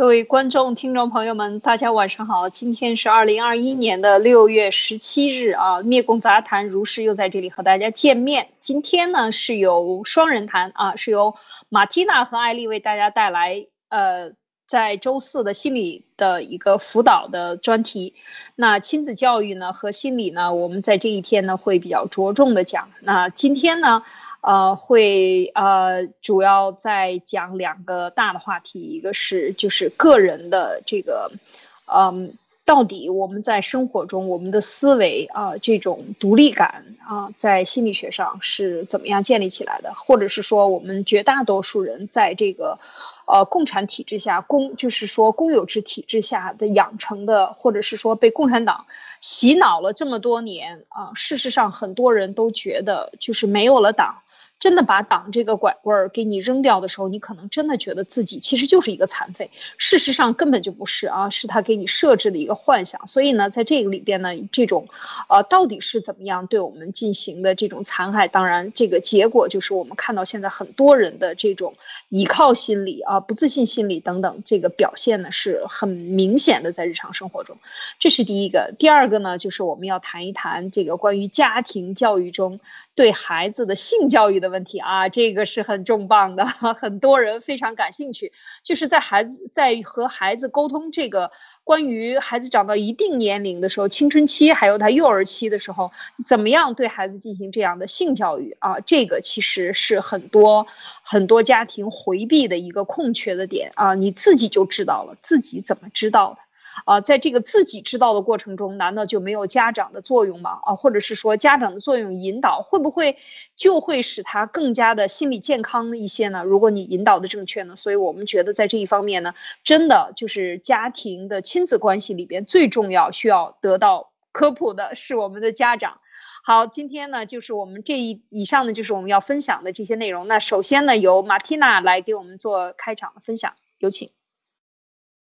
各位观众、听众朋友们，大家晚上好！今天是二零二一年的六月十七日啊，灭共杂谈如是又在这里和大家见面。今天呢是由双人谈啊，是由马蒂娜和艾丽为大家带来呃，在周四的心理的一个辅导的专题。那亲子教育呢和心理呢，我们在这一天呢会比较着重的讲。那今天呢？呃，会呃，主要在讲两个大的话题，一个是就是个人的这个，嗯，到底我们在生活中我们的思维啊，这种独立感啊，在心理学上是怎么样建立起来的，或者是说我们绝大多数人在这个。呃，共产体制下，公就是说公有制体制下的养成的，或者是说被共产党洗脑了这么多年啊，事实上很多人都觉得，就是没有了党。真的把党这个拐棍儿给你扔掉的时候，你可能真的觉得自己其实就是一个残废。事实上根本就不是啊，是他给你设置的一个幻想。所以呢，在这个里边呢，这种，呃，到底是怎么样对我们进行的这种残害？当然，这个结果就是我们看到现在很多人的这种倚靠心理啊、不自信心理等等，这个表现呢是很明显的在日常生活中。这是第一个。第二个呢，就是我们要谈一谈这个关于家庭教育中。对孩子的性教育的问题啊，这个是很重磅的，很多人非常感兴趣。就是在孩子在和孩子沟通这个关于孩子长到一定年龄的时候，青春期还有他幼儿期的时候，怎么样对孩子进行这样的性教育啊？这个其实是很多很多家庭回避的一个空缺的点啊，你自己就知道了，自己怎么知道的？啊，在这个自己知道的过程中，难道就没有家长的作用吗？啊，或者是说家长的作用引导，会不会就会使他更加的心理健康一些呢？如果你引导的正确呢？所以我们觉得在这一方面呢，真的就是家庭的亲子关系里边最重要需要得到科普的是我们的家长。好，今天呢就是我们这一以上呢就是我们要分享的这些内容。那首先呢由马蒂娜来给我们做开场的分享，有请。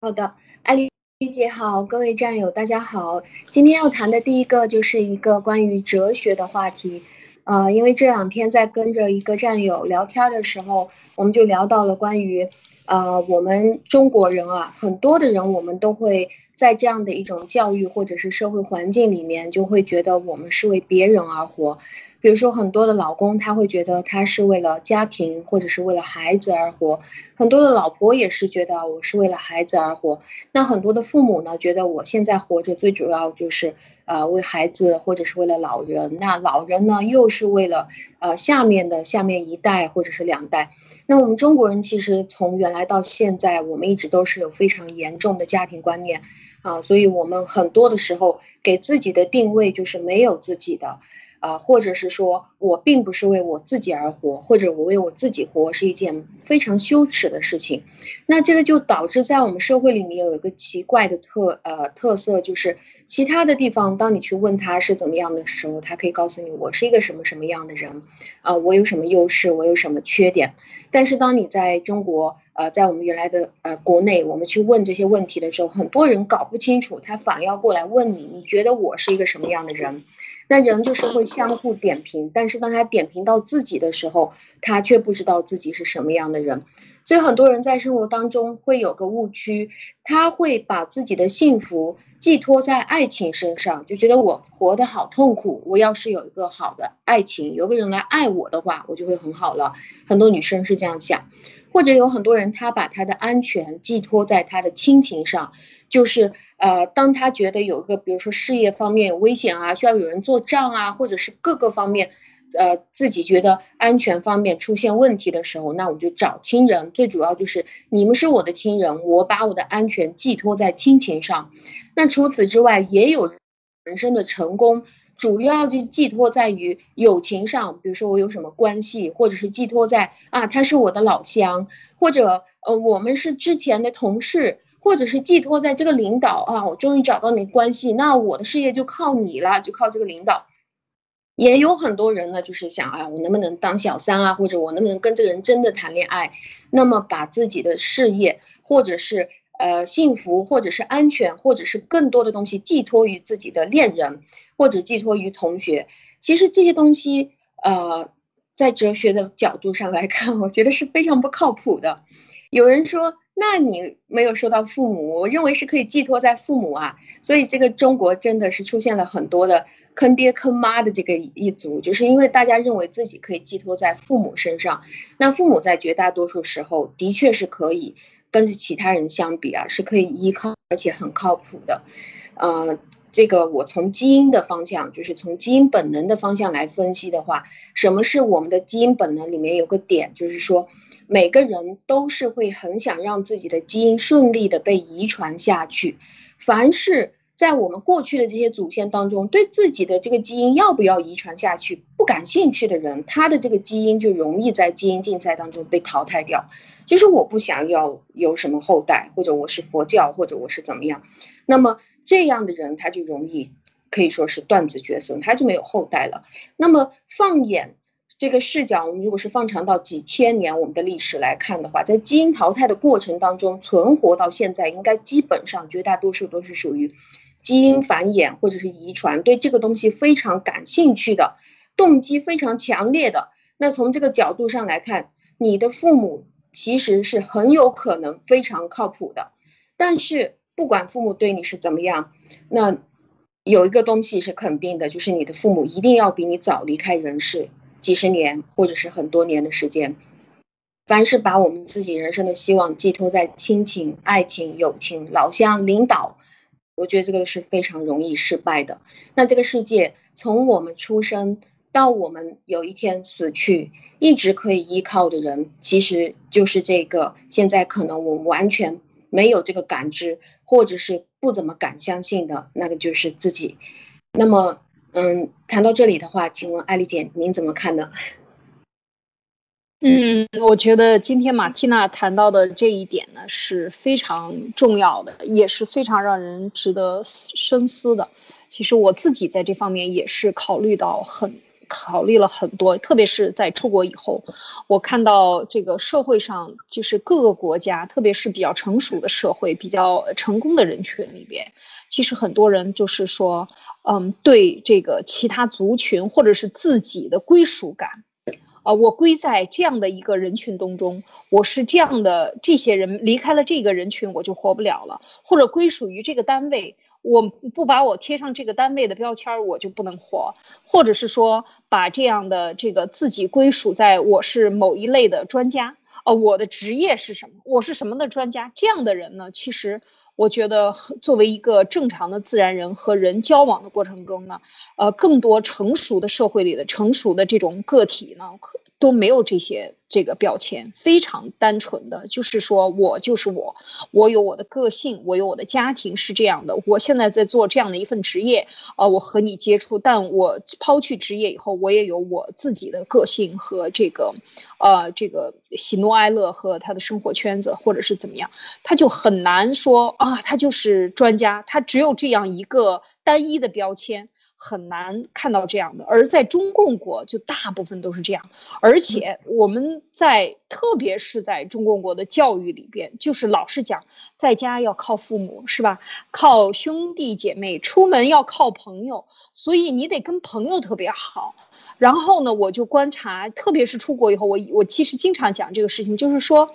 好的，艾丽。丽姐好，各位战友大家好。今天要谈的第一个就是一个关于哲学的话题。呃，因为这两天在跟着一个战友聊天的时候，我们就聊到了关于，呃，我们中国人啊，很多的人我们都会在这样的一种教育或者是社会环境里面，就会觉得我们是为别人而活。比如说，很多的老公他会觉得他是为了家庭或者是为了孩子而活，很多的老婆也是觉得我是为了孩子而活。那很多的父母呢，觉得我现在活着最主要就是呃为孩子或者是为了老人。那老人呢，又是为了呃下面的下面一代或者是两代。那我们中国人其实从原来到现在，我们一直都是有非常严重的家庭观念啊，所以我们很多的时候给自己的定位就是没有自己的。啊，或者是说我并不是为我自己而活，或者我为我自己活是一件非常羞耻的事情，那这个就导致在我们社会里面有一个奇怪的特呃特色，就是其他的地方，当你去问他是怎么样的时候，他可以告诉你我是一个什么什么样的人，啊，我有什么优势，我有什么缺点，但是当你在中国，呃，在我们原来的呃国内，我们去问这些问题的时候，很多人搞不清楚，他反要过来问你，你觉得我是一个什么样的人？那人就是会相互点评，但是当他点评到自己的时候，他却不知道自己是什么样的人。所以很多人在生活当中会有个误区，他会把自己的幸福寄托在爱情身上，就觉得我活得好痛苦，我要是有一个好的爱情，有个人来爱我的话，我就会很好了。很多女生是这样想，或者有很多人他把他的安全寄托在他的亲情上。就是呃，当他觉得有一个，比如说事业方面有危险啊，需要有人做账啊，或者是各个方面，呃，自己觉得安全方面出现问题的时候，那我就找亲人。最主要就是你们是我的亲人，我把我的安全寄托在亲情上。那除此之外，也有人生的成功，主要就寄托在于友情上，比如说我有什么关系，或者是寄托在啊，他是我的老乡，或者呃，我们是之前的同事。或者是寄托在这个领导啊，我终于找到你关系，那我的事业就靠你了，就靠这个领导。也有很多人呢，就是想啊，我能不能当小三啊，或者我能不能跟这个人真的谈恋爱？那么把自己的事业，或者是呃幸福，或者是安全，或者是更多的东西寄托于自己的恋人，或者寄托于同学。其实这些东西，呃，在哲学的角度上来看，我觉得是非常不靠谱的。有人说。那你没有说到父母，我认为是可以寄托在父母啊。所以这个中国真的是出现了很多的坑爹坑妈的这个一族，就是因为大家认为自己可以寄托在父母身上。那父母在绝大多数时候的确是可以跟着其他人相比啊，是可以依靠而且很靠谱的。呃，这个我从基因的方向，就是从基因本能的方向来分析的话，什么是我们的基因本能？里面有个点，就是说。每个人都是会很想让自己的基因顺利的被遗传下去。凡是在我们过去的这些祖先当中，对自己的这个基因要不要遗传下去不感兴趣的人，他的这个基因就容易在基因竞赛当中被淘汰掉。就是我不想要有什么后代，或者我是佛教，或者我是怎么样，那么这样的人他就容易可以说是断子绝孙，他就没有后代了。那么放眼。这个视角，我们如果是放长到几千年我们的历史来看的话，在基因淘汰的过程当中，存活到现在，应该基本上绝大多数都是属于基因繁衍或者是遗传，对这个东西非常感兴趣的，动机非常强烈的。那从这个角度上来看，你的父母其实是很有可能非常靠谱的。但是不管父母对你是怎么样，那有一个东西是肯定的，就是你的父母一定要比你早离开人世。几十年，或者是很多年的时间，凡是把我们自己人生的希望寄托在亲情、爱情、友情、老乡、领导，我觉得这个是非常容易失败的。那这个世界从我们出生到我们有一天死去，一直可以依靠的人，其实就是这个现在可能我们完全没有这个感知，或者是不怎么敢相信的那个，就是自己。那么。嗯，谈到这里的话，请问艾丽姐，您怎么看呢？嗯，我觉得今天马蒂娜谈到的这一点呢是非常重要的，也是非常让人值得深思的。其实我自己在这方面也是考虑到很考虑了很多，特别是在出国以后，我看到这个社会上就是各个国家，特别是比较成熟的社会、比较成功的人群里边，其实很多人就是说。嗯，对这个其他族群或者是自己的归属感，啊，我归在这样的一个人群当中，我是这样的，这些人离开了这个人群，我就活不了了，或者归属于这个单位，我不把我贴上这个单位的标签，我就不能活，或者是说把这样的这个自己归属在我是某一类的专家，呃，我的职业是什么，我是什么的专家，这样的人呢，其实。我觉得，作为一个正常的自然人和人交往的过程中呢，呃，更多成熟的社会里的成熟的这种个体呢。都没有这些这个标签，非常单纯的，就是说我就是我，我有我的个性，我有我的家庭是这样的。我现在在做这样的一份职业，呃，我和你接触，但我抛去职业以后，我也有我自己的个性和这个，呃，这个喜怒哀乐和他的生活圈子，或者是怎么样，他就很难说啊，他就是专家，他只有这样一个单一的标签。很难看到这样的，而在中共国就大部分都是这样，而且我们在特别是在中共国的教育里边，就是老是讲在家要靠父母，是吧？靠兄弟姐妹，出门要靠朋友，所以你得跟朋友特别好。然后呢，我就观察，特别是出国以后，我我其实经常讲这个事情，就是说，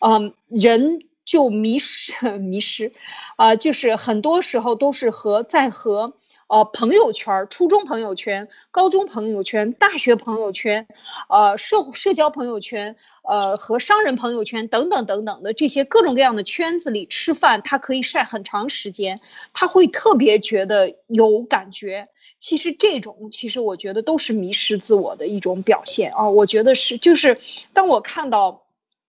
嗯，人就迷失 迷失，啊，就是很多时候都是和在和。呃，朋友圈、初中朋友圈、高中朋友圈、大学朋友圈，呃，社社交朋友圈，呃，和商人朋友圈等等等等的这些各种各样的圈子里吃饭，他可以晒很长时间，他会特别觉得有感觉。其实这种，其实我觉得都是迷失自我的一种表现啊。我觉得是，就是当我看到。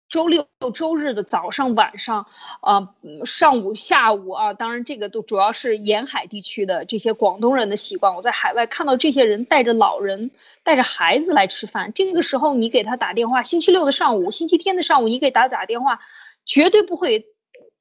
周六、周日的早上、晚上，呃，上午、下午啊，当然这个都主要是沿海地区的这些广东人的习惯。我在海外看到这些人带着老人、带着孩子来吃饭，这个时候你给他打电话，星期六的上午、星期天的上午，你给他打电话，绝对不会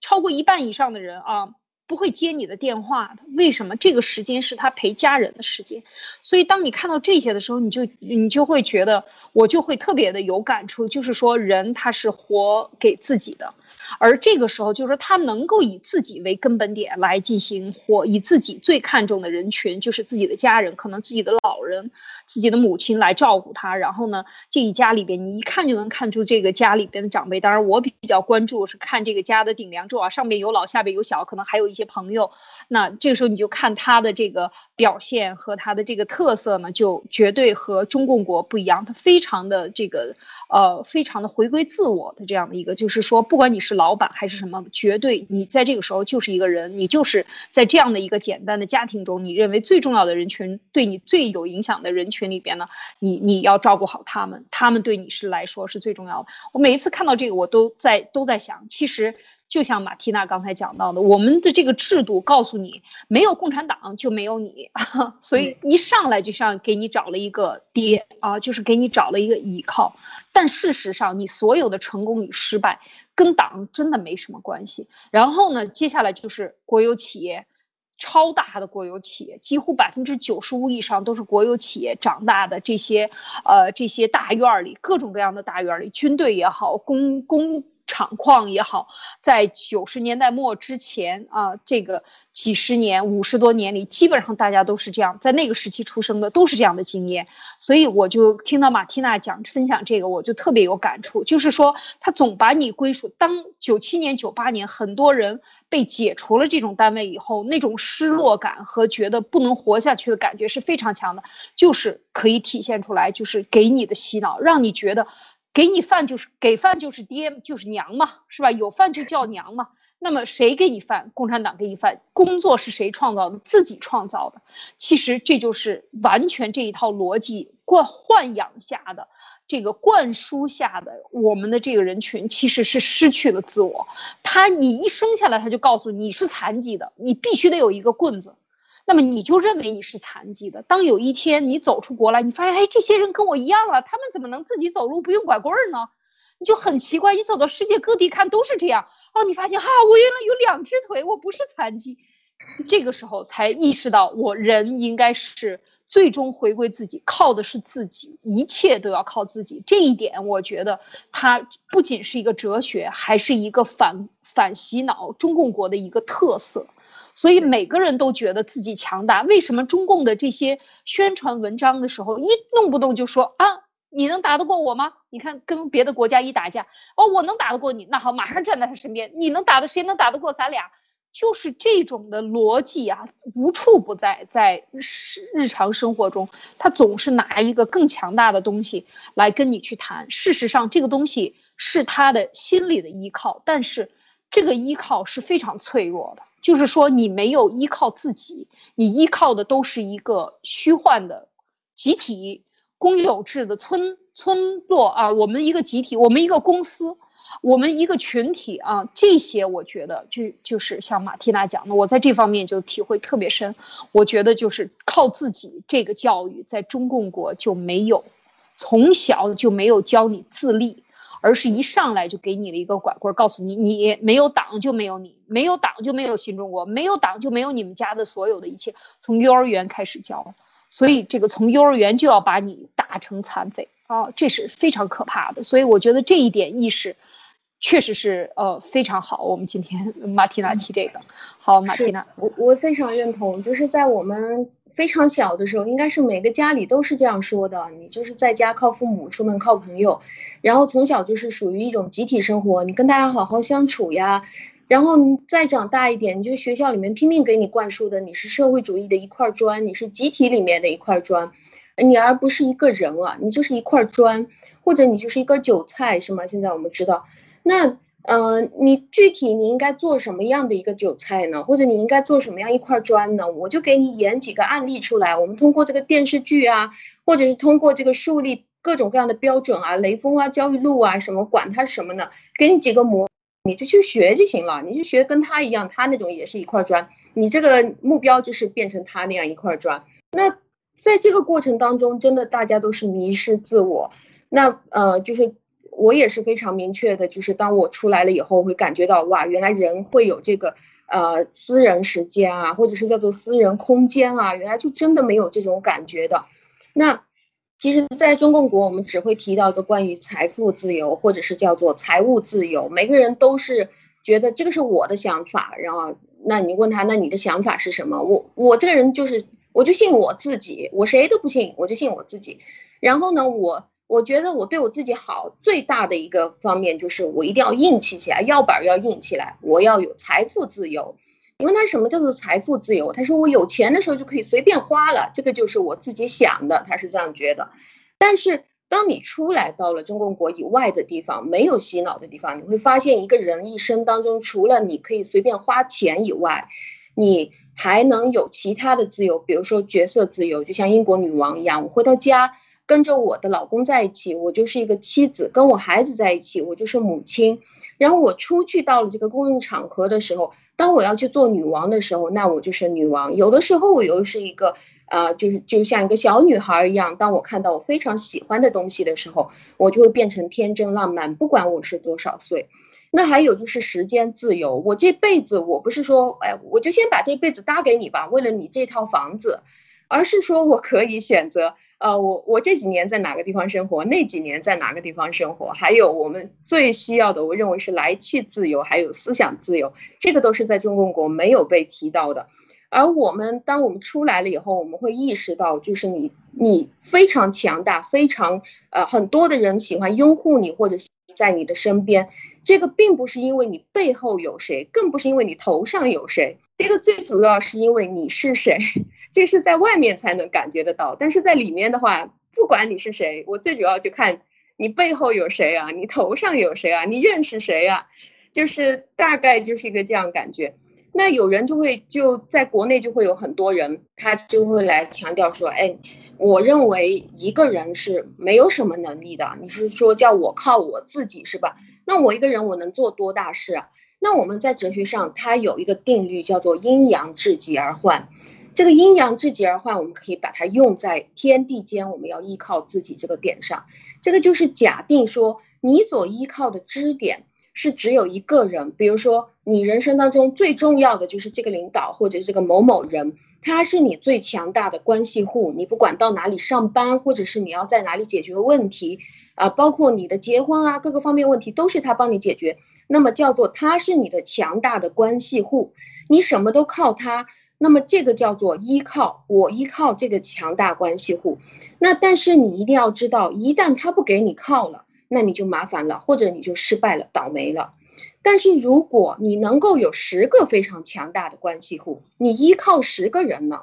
超过一半以上的人啊，不会接你的电话的。为什么？这个时间是他陪家人的时间。所以当你看到这些的时候，你就你就会觉得，我就会特别的有感触，就是说人他是活给自己的。而这个时候，就是说他能够以自己为根本点来进行活以自己最看重的人群，就是自己的家人，可能自己的人、自己的母亲来照顾他。然后呢，这一家里边，你一看就能看出这个家里边的长辈。当然，我比较关注是看这个家的顶梁柱啊，上面有老，下边有小，可能还有一些朋友。那这个时候你就看他的这个表现和他的这个特色呢，就绝对和中共国不一样。他非常的这个呃，非常的回归自我的这样的一个，就是说，不管你是。老板还是什么？绝对，你在这个时候就是一个人，你就是在这样的一个简单的家庭中，你认为最重要的人群，对你最有影响的人群里边呢，你你要照顾好他们，他们对你是来说是最重要的。我每一次看到这个，我都在都在想，其实。就像马蒂娜刚才讲到的，我们的这个制度告诉你，没有共产党就没有你，所以一上来就像给你找了一个爹啊，就是给你找了一个依靠。但事实上，你所有的成功与失败跟党真的没什么关系。然后呢，接下来就是国有企业，超大的国有企业，几乎百分之九十五以上都是国有企业长大的这些，呃，这些大院里，各种各样的大院里，军队也好，公公。厂矿也好，在九十年代末之前啊，这个几十年、五十多年里，基本上大家都是这样，在那个时期出生的都是这样的经验。所以我就听到马蒂娜讲分享这个，我就特别有感触。就是说，他总把你归属。当九七年、九八年很多人被解除了这种单位以后，那种失落感和觉得不能活下去的感觉是非常强的，就是可以体现出来，就是给你的洗脑，让你觉得。给你饭就是给饭就是爹就是娘嘛，是吧？有饭就叫娘嘛。那么谁给你饭？共产党给你饭。工作是谁创造的？自己创造的。其实这就是完全这一套逻辑灌豢养下的，这个灌输下的，我们的这个人群其实是失去了自我。他你一生下来他就告诉你是残疾的，你必须得有一个棍子。那么你就认为你是残疾的。当有一天你走出国来，你发现，哎，这些人跟我一样了，他们怎么能自己走路不用拐棍儿呢？你就很奇怪。你走到世界各地看都是这样。哦，你发现哈，我原来有两只腿，我不是残疾。这个时候才意识到，我人应该是最终回归自己，靠的是自己，一切都要靠自己。这一点，我觉得它不仅是一个哲学，还是一个反反洗脑中共国的一个特色。所以每个人都觉得自己强大。为什么中共的这些宣传文章的时候，一动不动就说啊，你能打得过我吗？你看跟别的国家一打架，哦，我能打得过你，那好，马上站在他身边。你能打的，谁能打得过咱俩？就是这种的逻辑啊，无处不在，在日日常生活中，他总是拿一个更强大的东西来跟你去谈。事实上，这个东西是他的心理的依靠，但是这个依靠是非常脆弱的。就是说，你没有依靠自己，你依靠的都是一个虚幻的集体公有制的村村落啊。我们一个集体，我们一个公司，我们一个群体啊。这些我觉得就就是像马蒂娜讲的，我在这方面就体会特别深。我觉得就是靠自己这个教育，在中共国就没有，从小就没有教你自立。而是一上来就给你了一个拐棍，告诉你你没有党就没有你，没有党就没有新中国，没有党就没有你们家的所有的一切。从幼儿园开始教，所以这个从幼儿园就要把你打成残废啊，这是非常可怕的。所以我觉得这一点意识确实是呃非常好。我们今天马蒂娜提这个，好，马蒂娜，我我非常认同，就是在我们。非常小的时候，应该是每个家里都是这样说的。你就是在家靠父母，出门靠朋友，然后从小就是属于一种集体生活，你跟大家好好相处呀。然后你再长大一点，你就学校里面拼命给你灌输的，你是社会主义的一块砖，你是集体里面的一块砖，你而不是一个人啊，你就是一块砖，或者你就是一根韭菜，是吗？现在我们知道，那。嗯，你具体你应该做什么样的一个韭菜呢？或者你应该做什么样一块砖呢？我就给你演几个案例出来。我们通过这个电视剧啊，或者是通过这个树立各种各样的标准啊，雷锋啊，焦裕禄啊，什么管他什么呢？给你几个模，你就去学就行了。你就学跟他一样，他那种也是一块砖。你这个目标就是变成他那样一块砖。那在这个过程当中，真的大家都是迷失自我。那呃，就是。我也是非常明确的，就是当我出来了以后，会感觉到哇，原来人会有这个呃私人时间啊，或者是叫做私人空间啊，原来就真的没有这种感觉的。那其实，在中共国，我们只会提到一个关于财富自由，或者是叫做财务自由。每个人都是觉得这个是我的想法，然后那你问他，那你的想法是什么？我我这个人就是，我就信我自己，我谁都不信，我就信我自己。然后呢，我我觉得我对我自己好最大的一个方面就是，我一定要硬气起来，腰板要硬起来，我要有财富自由。你问他什么叫做财富自由？他说我有钱的时候就可以随便花了，这个就是我自己想的，他是这样觉得。但是当你出来到了中共国以外的地方，没有洗脑的地方，你会发现一个人一生当中，除了你可以随便花钱以外，你还能有其他的自由，比如说角色自由，就像英国女王一样，我回到家跟着我的老公在一起，我就是一个妻子；跟我孩子在一起，我就是母亲。然后我出去到了这个公共场合的时候，当我要去做女王的时候，那我就是女王。有的时候我又是一个，呃，就是就像一个小女孩一样。当我看到我非常喜欢的东西的时候，我就会变成天真浪漫，不管我是多少岁。那还有就是时间自由，我这辈子我不是说，哎，我就先把这辈子搭给你吧，为了你这套房子，而是说我可以选择。呃，我我这几年在哪个地方生活？那几年在哪个地方生活？还有我们最需要的，我认为是来去自由，还有思想自由，这个都是在中共国没有被提到的。而我们当我们出来了以后，我们会意识到，就是你你非常强大，非常呃很多的人喜欢拥护你或者在你的身边。这个并不是因为你背后有谁，更不是因为你头上有谁，这个最主要是因为你是谁。这是在外面才能感觉得到，但是在里面的话，不管你是谁，我最主要就看你背后有谁啊，你头上有谁啊，你认识谁啊，就是大概就是一个这样感觉。那有人就会就在国内就会有很多人，他就会来强调说，哎，我认为一个人是没有什么能力的，你是说叫我靠我自己是吧？那我一个人我能做多大事啊？那我们在哲学上，它有一个定律叫做阴阳至极而换。这个阴阳至极而换，我们可以把它用在天地间，我们要依靠自己这个点上。这个就是假定说，你所依靠的支点是只有一个人，比如说你人生当中最重要的就是这个领导或者这个某某人，他是你最强大的关系户。你不管到哪里上班，或者是你要在哪里解决问题啊，包括你的结婚啊，各个方面问题都是他帮你解决。那么叫做他是你的强大的关系户，你什么都靠他。那么这个叫做依靠，我依靠这个强大关系户。那但是你一定要知道，一旦他不给你靠了，那你就麻烦了，或者你就失败了，倒霉了。但是如果你能够有十个非常强大的关系户，你依靠十个人呢，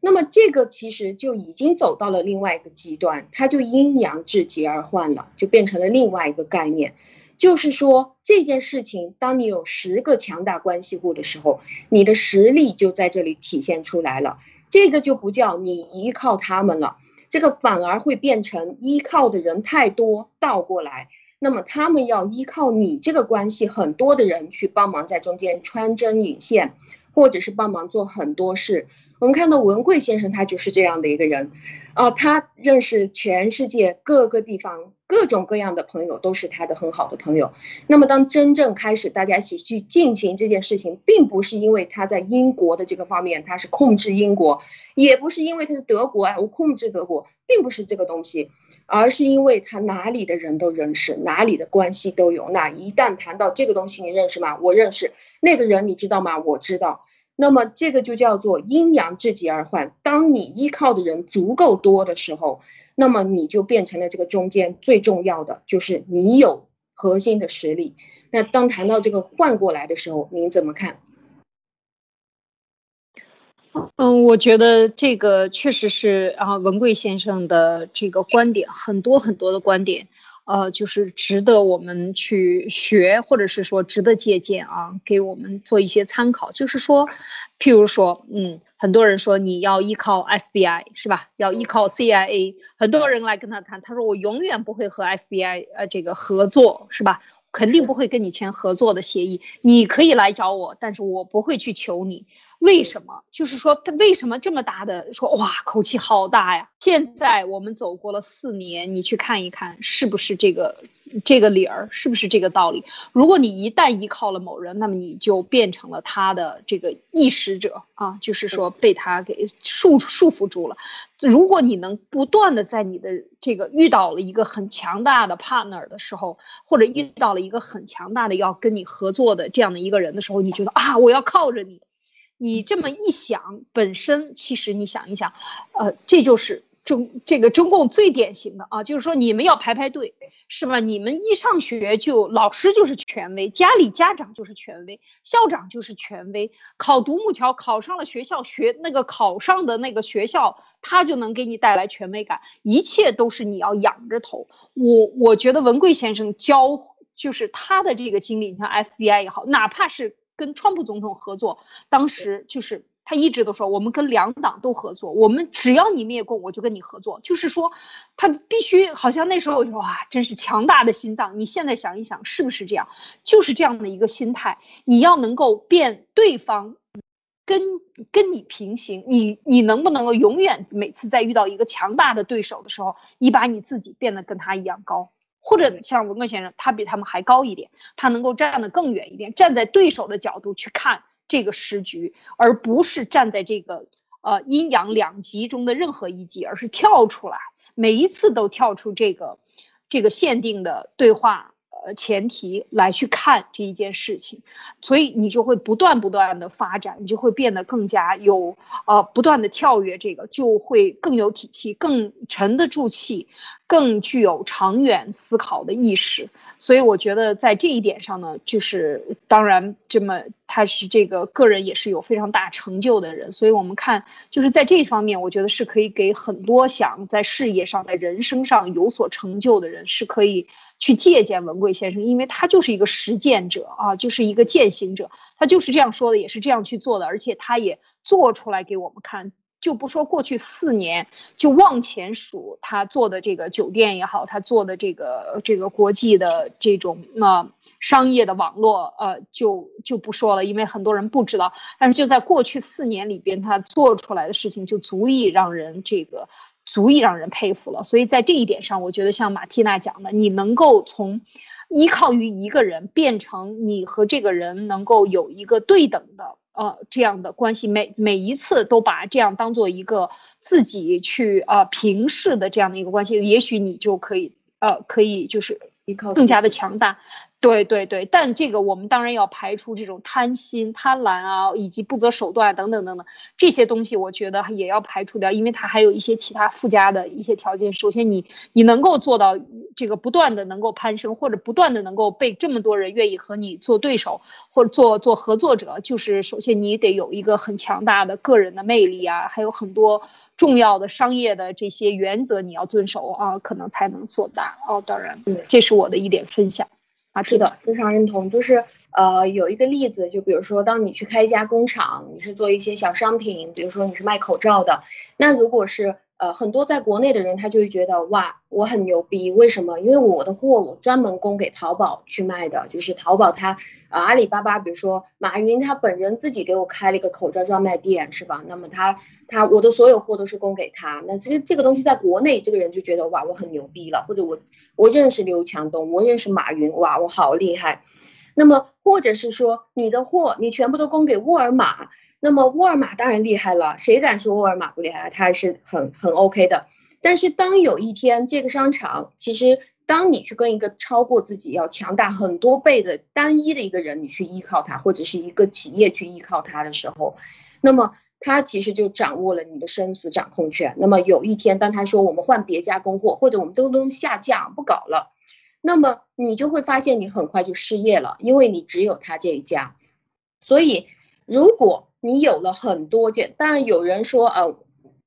那么这个其实就已经走到了另外一个极端，它就阴阳至极而换了，就变成了另外一个概念。就是说这件事情，当你有十个强大关系户的时候，你的实力就在这里体现出来了。这个就不叫你依靠他们了，这个反而会变成依靠的人太多，倒过来，那么他们要依靠你这个关系很多的人去帮忙在中间穿针引线，或者是帮忙做很多事。我们看到文贵先生，他就是这样的一个人。哦，他认识全世界各个地方各种各样的朋友，都是他的很好的朋友。那么，当真正开始大家一起去进行这件事情，并不是因为他在英国的这个方面他是控制英国，也不是因为他是德国啊，我控制德国，并不是这个东西，而是因为他哪里的人都认识，哪里的关系都有。那一旦谈到这个东西，你认识吗？我认识。那个人你知道吗？我知道。那么这个就叫做阴阳至极而换。当你依靠的人足够多的时候，那么你就变成了这个中间最重要的，就是你有核心的实力。那当谈到这个换过来的时候，您怎么看？嗯，我觉得这个确实是啊，文贵先生的这个观点，很多很多的观点。呃，就是值得我们去学，或者是说值得借鉴啊，给我们做一些参考。就是说，譬如说，嗯，很多人说你要依靠 FBI 是吧？要依靠 CIA，很多人来跟他谈，他说我永远不会和 FBI 呃这个合作是吧？肯定不会跟你签合作的协议。你可以来找我，但是我不会去求你。为什么？就是说他为什么这么大的说哇，口气好大呀？现在我们走过了四年，你去看一看，是不是这个这个理儿？是不是这个道理？如果你一旦依靠了某人，那么你就变成了他的这个意识者啊，就是说被他给束束缚住了。如果你能不断的在你的这个遇到了一个很强大的 partner 的时候，或者遇到了一个很强大的要跟你合作的这样的一个人的时候，你觉得啊，我要靠着你。你这么一想，本身其实你想一想，呃，这就是中这个中共最典型的啊，就是说你们要排排队，是吧？你们一上学就老师就是权威，家里家长就是权威，校长就是权威。考独木桥考上了学校学那个考上的那个学校，他就能给你带来权威感，一切都是你要仰着头。我我觉得文贵先生教就是他的这个经历，你看 FBI 也好，哪怕是。跟川普总统合作，当时就是他一直都说，我们跟两党都合作，我们只要你灭共，我就跟你合作。就是说，他必须好像那时候哇，真是强大的心脏。你现在想一想，是不是这样？就是这样的一个心态，你要能够变对方跟跟你平行，你你能不能够永远每次在遇到一个强大的对手的时候，你把你自己变得跟他一样高？或者像文革先生，他比他们还高一点，他能够站得更远一点，站在对手的角度去看这个时局，而不是站在这个呃阴阳两极中的任何一极，而是跳出来，每一次都跳出这个这个限定的对话。呃，前提来去看这一件事情，所以你就会不断不断的发展，你就会变得更加有呃，不断的跳跃，这个就会更有体气，更沉得住气，更具有长远思考的意识。所以我觉得在这一点上呢，就是当然这么他是这个个人也是有非常大成就的人，所以我们看就是在这方面，我觉得是可以给很多想在事业上、在人生上有所成就的人是可以。去借鉴文贵先生，因为他就是一个实践者啊，就是一个践行者，他就是这样说的，也是这样去做的，而且他也做出来给我们看。就不说过去四年，就往前数他做的这个酒店也好，他做的这个这个国际的这种呃商业的网络，呃，就就不说了，因为很多人不知道。但是就在过去四年里边，他做出来的事情就足以让人这个。足以让人佩服了，所以在这一点上，我觉得像马蒂娜讲的，你能够从依靠于一个人变成你和这个人能够有一个对等的呃这样的关系，每每一次都把这样当做一个自己去呃平视的这样的一个关系，也许你就可以呃可以就是更加的强大。对对对，但这个我们当然要排除这种贪心、贪婪啊，以及不择手段等等等等这些东西，我觉得也要排除掉，因为它还有一些其他附加的一些条件。首先，你你能够做到这个不断的能够攀升，或者不断的能够被这么多人愿意和你做对手或者做做合作者，就是首先你得有一个很强大的个人的魅力啊，还有很多重要的商业的这些原则你要遵守啊，可能才能做大哦。当然，这是我的一点分享。是的，非常认同。就是呃，有一个例子，就比如说，当你去开一家工厂，你是做一些小商品，比如说你是卖口罩的，那如果是。呃，很多在国内的人，他就会觉得哇，我很牛逼，为什么？因为我的货我专门供给淘宝去卖的，就是淘宝它，呃，阿里巴巴，比如说马云他本人自己给我开了一个口罩专卖店，是吧？那么他他我的所有货都是供给他，那其实这个东西在国内，这个人就觉得哇，我很牛逼了，或者我我认识刘强东，我认识马云，哇，我好厉害。那么或者是说你的货你全部都供给沃尔玛。那么沃尔玛当然厉害了，谁敢说沃尔玛不厉害？它还是很很 OK 的。但是当有一天这个商场，其实当你去跟一个超过自己要强大很多倍的单一的一个人，你去依靠他，或者是一个企业去依靠他的时候，那么他其实就掌握了你的生死掌控权。那么有一天，当他说我们换别家供货，或者我们这个东西下架不搞了，那么你就会发现你很快就失业了，因为你只有他这一家。所以如果你有了很多件，当然有人说，呃，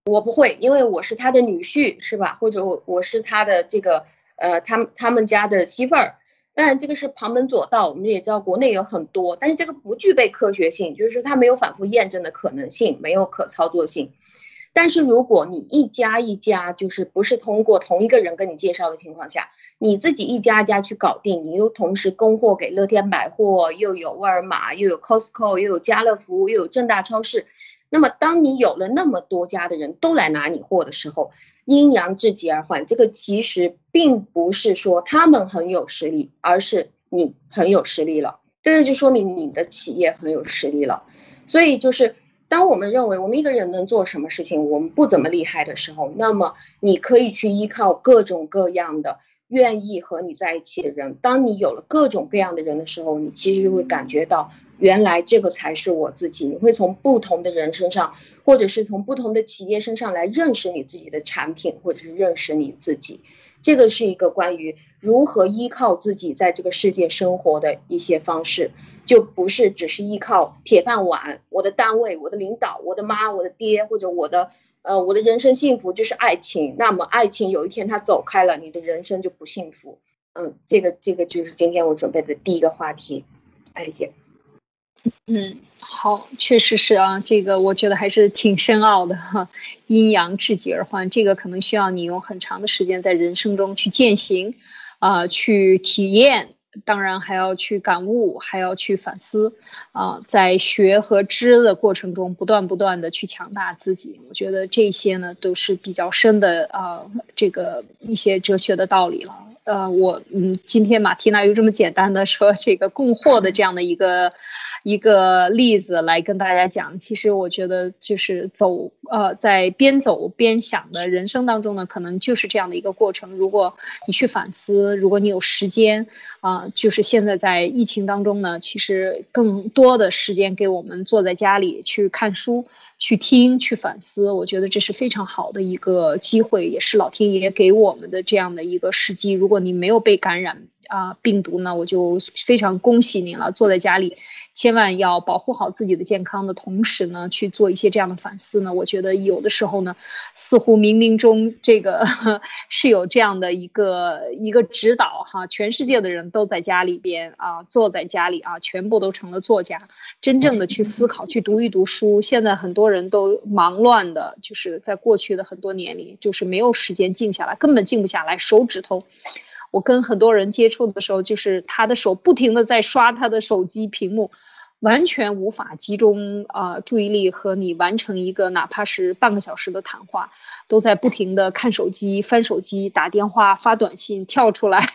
我不会，因为我是他的女婿，是吧？或者我我是他的这个，呃，他们他们家的媳妇儿。当然这个是旁门左道，我们也知道国内有很多，但是这个不具备科学性，就是说它没有反复验证的可能性，没有可操作性。但是如果你一家一家，就是不是通过同一个人跟你介绍的情况下，你自己一家一家去搞定，你又同时供货给乐天百货，又有沃尔玛，又有 Costco，又有家乐福，又有正大超市。那么，当你有了那么多家的人都来拿你货的时候，阴阳至极而换，这个其实并不是说他们很有实力，而是你很有实力了。这个就说明你的企业很有实力了。所以，就是当我们认为我们一个人能做什么事情，我们不怎么厉害的时候，那么你可以去依靠各种各样的愿意和你在一起的人。当你有了各种各样的人的时候，你其实会感觉到。原来这个才是我自己。你会从不同的人身上，或者是从不同的企业身上来认识你自己的产品，或者是认识你自己。这个是一个关于如何依靠自己在这个世界生活的一些方式，就不是只是依靠铁饭碗。我的单位、我的领导、我的妈、我的爹，或者我的呃，我的人生幸福就是爱情。那么爱情有一天它走开了，你的人生就不幸福。嗯，这个这个就是今天我准备的第一个话题，爱丽姐。嗯，好，确实是啊，这个我觉得还是挺深奥的哈，阴阳至极而换，这个可能需要你用很长的时间在人生中去践行，啊，去体验，当然还要去感悟，还要去反思，啊，在学和知的过程中，不断不断的去强大自己，我觉得这些呢都是比较深的啊，这个一些哲学的道理了。呃，我嗯，今天马蒂娜又这么简单的说这个供货的这样的一个。一个例子来跟大家讲，其实我觉得就是走，呃，在边走边想的人生当中呢，可能就是这样的一个过程。如果你去反思，如果你有时间，啊，就是现在在疫情当中呢，其实更多的时间给我们坐在家里去看书、去听、去反思，我觉得这是非常好的一个机会，也是老天爷给我们的这样的一个时机。如果你没有被感染啊病毒呢，我就非常恭喜你了，坐在家里。千万要保护好自己的健康的同时呢，去做一些这样的反思呢。我觉得有的时候呢，似乎冥冥中这个 是有这样的一个一个指导哈。全世界的人都在家里边啊，坐在家里啊，全部都成了作家，真正的去思考，去读一读书。现在很多人都忙乱的，就是在过去的很多年里，就是没有时间静下来，根本静不下来，手指头。我跟很多人接触的时候，就是他的手不停的在刷他的手机屏幕，完全无法集中啊注意力和你完成一个哪怕是半个小时的谈话，都在不停的看手机、翻手机、打电话、发短信，跳出来。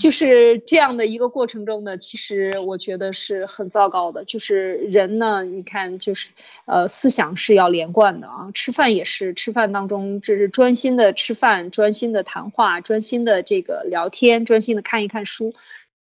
就是这样的一个过程中呢，其实我觉得是很糟糕的。就是人呢，你看，就是呃，思想是要连贯的啊。吃饭也是，吃饭当中这是专心的吃饭，专心的谈话，专心的这个聊天，专心的看一看书。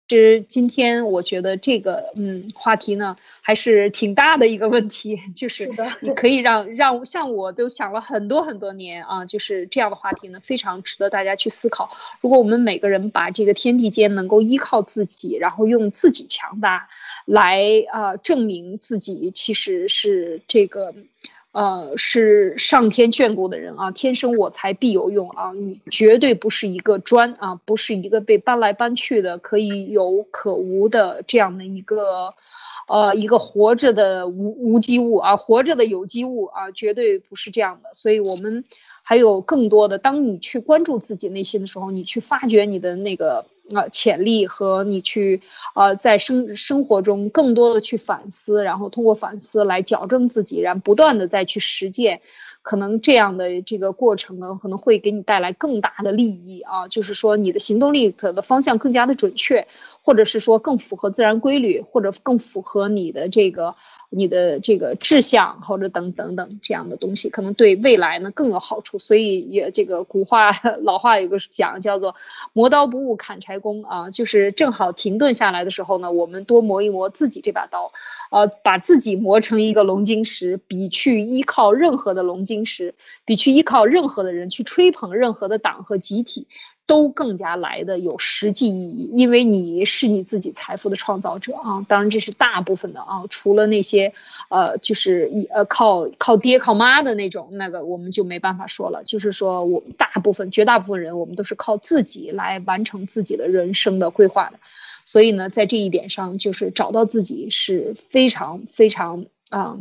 其实今天我觉得这个嗯话题呢还是挺大的一个问题，就是你可以让让像我都想了很多很多年啊，就是这样的话题呢非常值得大家去思考。如果我们每个人把这个天地间能够依靠自己，然后用自己强大来啊证明自己其实是这个。呃，是上天眷顾的人啊，天生我材必有用啊，你绝对不是一个砖啊，不是一个被搬来搬去的可以有可无的这样的一个，呃，一个活着的无无机物啊，活着的有机物啊，绝对不是这样的，所以我们。还有更多的，当你去关注自己内心的时候，你去发掘你的那个呃潜力和你去呃在生生活中更多的去反思，然后通过反思来矫正自己，然后不断的再去实践，可能这样的这个过程呢，可能会给你带来更大的利益啊，就是说你的行动力可的方向更加的准确，或者是说更符合自然规律，或者更符合你的这个。你的这个志向或者等等等这样的东西，可能对未来呢更有好处。所以也这个古话老话有个讲叫做“磨刀不误砍柴工”啊，就是正好停顿下来的时候呢，我们多磨一磨自己这把刀，呃，把自己磨成一个龙晶石，比去依靠任何的龙晶石，比去依靠任何的人去吹捧任何的党和集体。都更加来的有实际意义，因为你是你自己财富的创造者啊！当然这是大部分的啊，除了那些，呃，就是呃靠靠爹靠妈的那种，那个我们就没办法说了。就是说我大部分绝大部分人，我们都是靠自己来完成自己的人生的规划的。所以呢，在这一点上，就是找到自己是非常非常啊。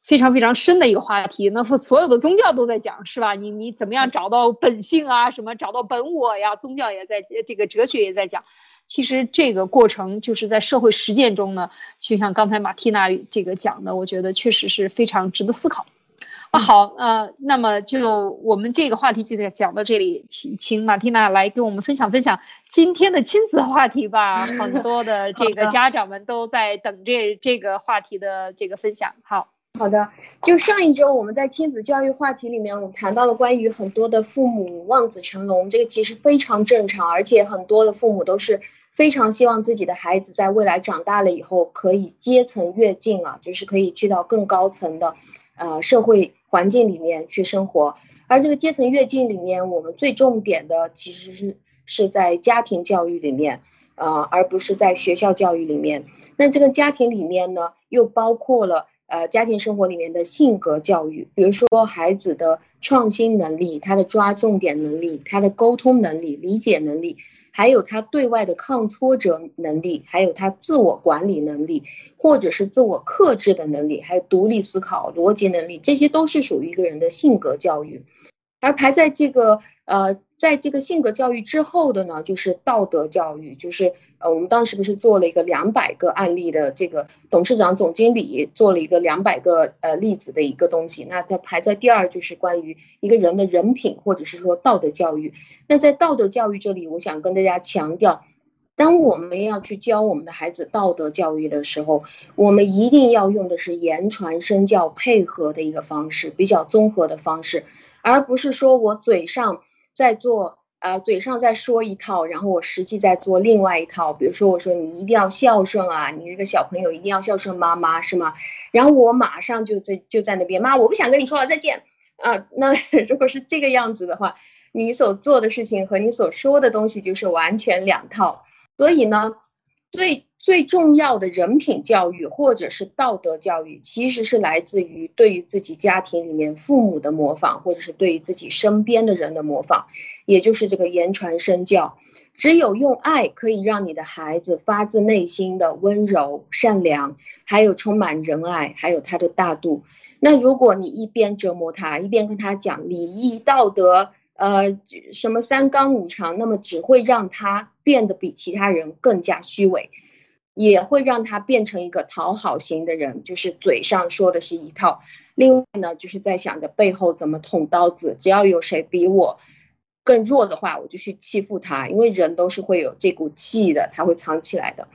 非常非常深的一个话题。那所有的宗教都在讲，是吧？你你怎么样找到本性啊？什么找到本我呀？宗教也在这个哲学也在讲。其实这个过程就是在社会实践中呢，就像刚才马蒂娜这个讲的，我觉得确实是非常值得思考。啊，好，呃，那么就我们这个话题就得讲到这里，请请马蒂娜来跟我们分享分享今天的亲子话题吧。很多的这个家长们都在等这这个话题的这个分享。好，好的。就上一周我们在亲子教育话题里面，我们谈到了关于很多的父母望子成龙，这个其实非常正常，而且很多的父母都是非常希望自己的孩子在未来长大了以后可以阶层跃进啊，就是可以去到更高层的，呃，社会。环境里面去生活，而这个阶层跃进里面，我们最重点的其实是是在家庭教育里面，呃，而不是在学校教育里面。那这个家庭里面呢，又包括了呃家庭生活里面的性格教育，比如说孩子的创新能力、他的抓重点能力、他的沟通能力、理解能力。还有他对外的抗挫折能力，还有他自我管理能力，或者是自我克制的能力，还有独立思考、逻辑能力，这些都是属于一个人的性格教育，而排在这个呃。在这个性格教育之后的呢，就是道德教育，就是呃，我们当时不是做了一个两百个案例的这个董事长、总经理做了一个两百个呃例子的一个东西，那它排在第二，就是关于一个人的人品或者是说道德教育。那在道德教育这里，我想跟大家强调，当我们要去教我们的孩子道德教育的时候，我们一定要用的是言传身教配合的一个方式，比较综合的方式，而不是说我嘴上。在做啊，嘴上在说一套，然后我实际在做另外一套。比如说，我说你一定要孝顺啊，你这个小朋友一定要孝顺妈妈，是吗？然后我马上就在就在那边，妈，我不想跟你说了，再见啊。那 如果是这个样子的话，你所做的事情和你所说的东西就是完全两套。所以呢，最。最重要的人品教育或者是道德教育，其实是来自于对于自己家庭里面父母的模仿，或者是对于自己身边的人的模仿，也就是这个言传身教。只有用爱可以让你的孩子发自内心的温柔、善良，还有充满仁爱，还有他的大度。那如果你一边折磨他，一边跟他讲礼义道德，呃，什么三纲五常，那么只会让他变得比其他人更加虚伪。也会让他变成一个讨好型的人，就是嘴上说的是一套，另外呢，就是在想着背后怎么捅刀子。只要有谁比我更弱的话，我就去欺负他，因为人都是会有这股气的，他会藏起来的。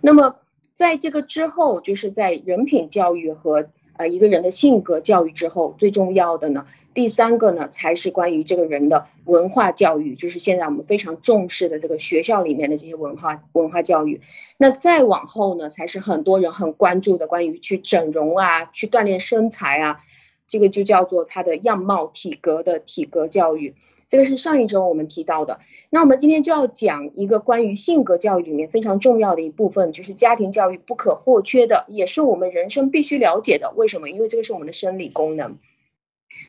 那么在这个之后，就是在人品教育和呃一个人的性格教育之后，最重要的呢。第三个呢，才是关于这个人的文化教育，就是现在我们非常重视的这个学校里面的这些文化文化教育。那再往后呢，才是很多人很关注的关于去整容啊，去锻炼身材啊，这个就叫做他的样貌体格的体格教育。这个是上一周我们提到的。那我们今天就要讲一个关于性格教育里面非常重要的一部分，就是家庭教育不可或缺的，也是我们人生必须了解的。为什么？因为这个是我们的生理功能。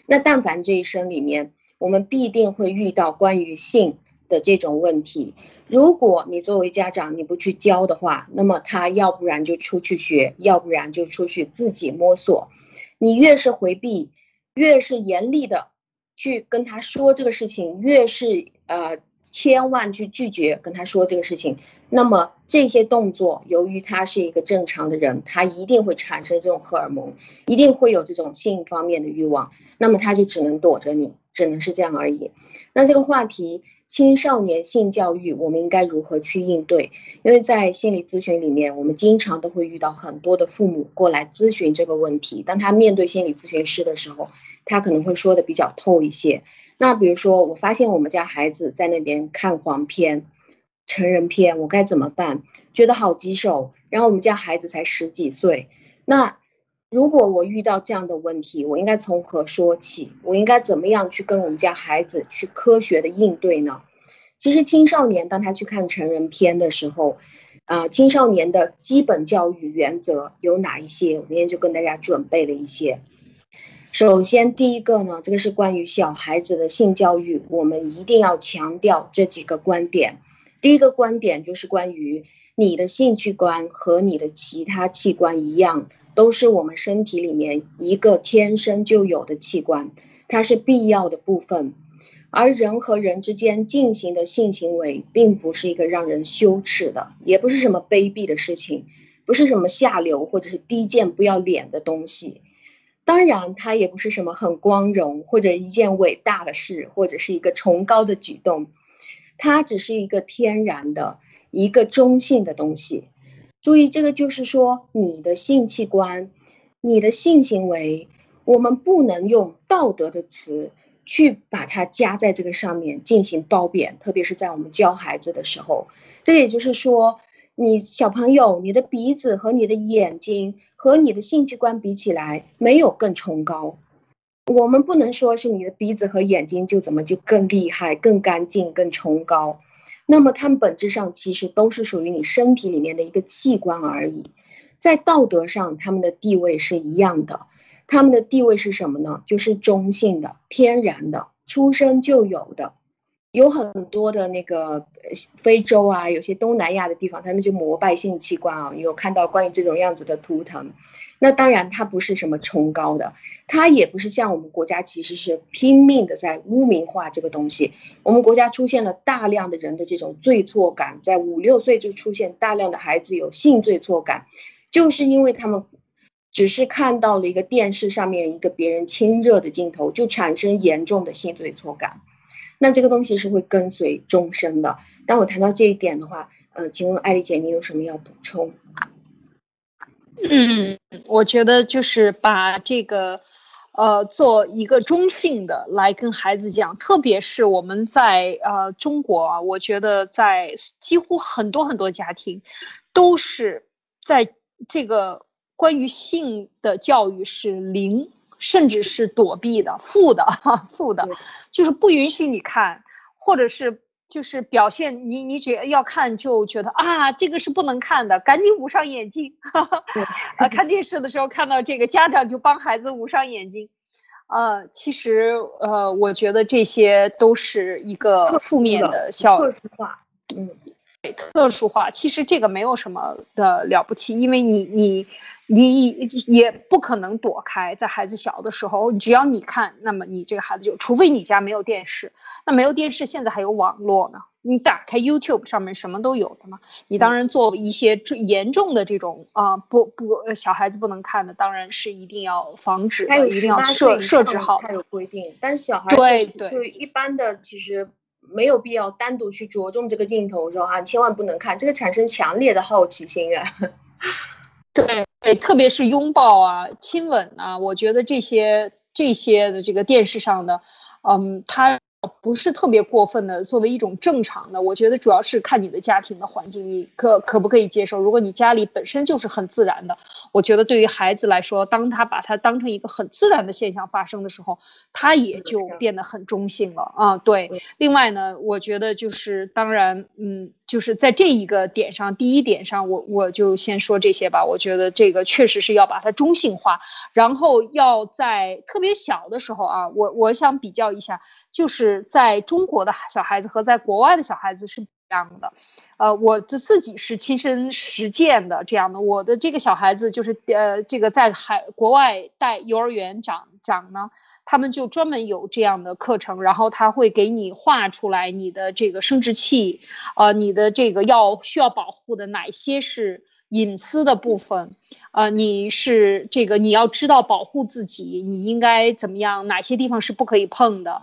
那但凡这一生里面，我们必定会遇到关于性的这种问题。如果你作为家长你不去教的话，那么他要不然就出去学，要不然就出去自己摸索。你越是回避，越是严厉的去跟他说这个事情，越是呃。千万去拒绝跟他说这个事情，那么这些动作，由于他是一个正常的人，他一定会产生这种荷尔蒙，一定会有这种性方面的欲望，那么他就只能躲着你，只能是这样而已。那这个话题，青少年性教育，我们应该如何去应对？因为在心理咨询里面，我们经常都会遇到很多的父母过来咨询这个问题，当他面对心理咨询师的时候，他可能会说的比较透一些。那比如说，我发现我们家孩子在那边看黄片、成人片，我该怎么办？觉得好棘手。然后我们家孩子才十几岁，那如果我遇到这样的问题，我应该从何说起？我应该怎么样去跟我们家孩子去科学的应对呢？其实青少年当他去看成人片的时候，啊，青少年的基本教育原则有哪一些？我今天就跟大家准备了一些。首先，第一个呢，这个是关于小孩子的性教育，我们一定要强调这几个观点。第一个观点就是关于你的性器官和你的其他器官一样，都是我们身体里面一个天生就有的器官，它是必要的部分。而人和人之间进行的性行为，并不是一个让人羞耻的，也不是什么卑鄙的事情，不是什么下流或者是低贱不要脸的东西。当然，它也不是什么很光荣或者一件伟大的事，或者是一个崇高的举动。它只是一个天然的、一个中性的东西。注意，这个就是说，你的性器官、你的性行为，我们不能用道德的词。去把它加在这个上面进行褒贬，特别是在我们教孩子的时候，这也就是说，你小朋友，你的鼻子和你的眼睛和你的性器官比起来，没有更崇高。我们不能说是你的鼻子和眼睛就怎么就更厉害、更干净、更崇高。那么它们本质上其实都是属于你身体里面的一个器官而已，在道德上，它们的地位是一样的。它们的地位是什么呢？就是中性的、天然的、出生就有的。有很多的那个非洲啊，有些东南亚的地方，他们就膜拜性器官啊。有看到关于这种样子的图腾。那当然，它不是什么崇高的，它也不是像我们国家其实是拼命的在污名化这个东西。我们国家出现了大量的人的这种罪错感，在五六岁就出现大量的孩子有性罪错感，就是因为他们。只是看到了一个电视上面一个别人亲热的镜头，就产生严重的性罪错感，那这个东西是会跟随终身的。当我谈到这一点的话，呃，请问艾丽姐，你有什么要补充？嗯，我觉得就是把这个，呃，做一个中性的来跟孩子讲，特别是我们在呃中国啊，我觉得在几乎很多很多家庭，都是在这个。关于性的教育是零，甚至是躲避的、负的、哈负的，就是不允许你看，或者是就是表现你你只要看就觉得啊这个是不能看的，赶紧捂上眼睛。啊，看电视的时候看到这个，家长就帮孩子捂上眼睛。呃，其实呃，我觉得这些都是一个负面的效果。嗯，特殊化，其实这个没有什么的了不起，因为你你。你也不可能躲开，在孩子小的时候，只要你看，那么你这个孩子就，除非你家没有电视，那没有电视，现在还有网络呢，你打开 YouTube 上面什么都有的嘛。你当然做一些严重的这种啊，不不，小孩子不能看的，当然是一定要防止的，一定要设设置好。它有规定，但是小孩对对，就一般的，其实没有必要单独去着重这个镜头说啊，千万不能看，这个产生强烈的好奇心啊。对。特别是拥抱啊、亲吻啊，我觉得这些这些的这个电视上的，嗯，它。不是特别过分的，作为一种正常的，我觉得主要是看你的家庭的环境，你可可不可以接受？如果你家里本身就是很自然的，我觉得对于孩子来说，当他把它当成一个很自然的现象发生的时候，他也就变得很中性了啊。对，另外呢，我觉得就是当然，嗯，就是在这一个点上，第一点上，我我就先说这些吧。我觉得这个确实是要把它中性化，然后要在特别小的时候啊，我我想比较一下。就是在中国的小孩子和在国外的小孩子是不一样的，呃，我的自己是亲身实践的这样的。我的这个小孩子就是呃，这个在海国外带幼儿园长长呢，他们就专门有这样的课程，然后他会给你画出来你的这个生殖器，呃，你的这个要需要保护的哪些是隐私的部分，呃，你是这个你要知道保护自己，你应该怎么样，哪些地方是不可以碰的。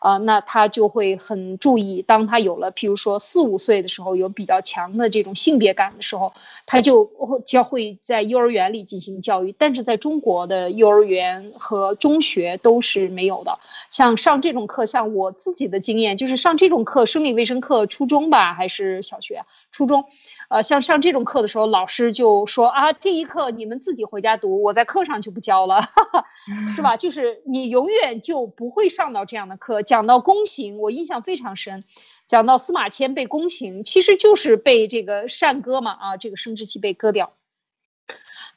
呃，那他就会很注意，当他有了，譬如说四五岁的时候，有比较强的这种性别感的时候，他就教会在幼儿园里进行教育。但是在中国的幼儿园和中学都是没有的。像上这种课，像我自己的经验，就是上这种课，生理卫生课，初中吧还是小学？初中。呃，像上这种课的时候，老师就说啊，这一课你们自己回家读，我在课上就不教了，哈 哈是吧？就是你永远就不会上到这样的课。讲到宫刑，我印象非常深，讲到司马迁被宫刑，其实就是被这个善割嘛，啊，这个生殖器被割掉。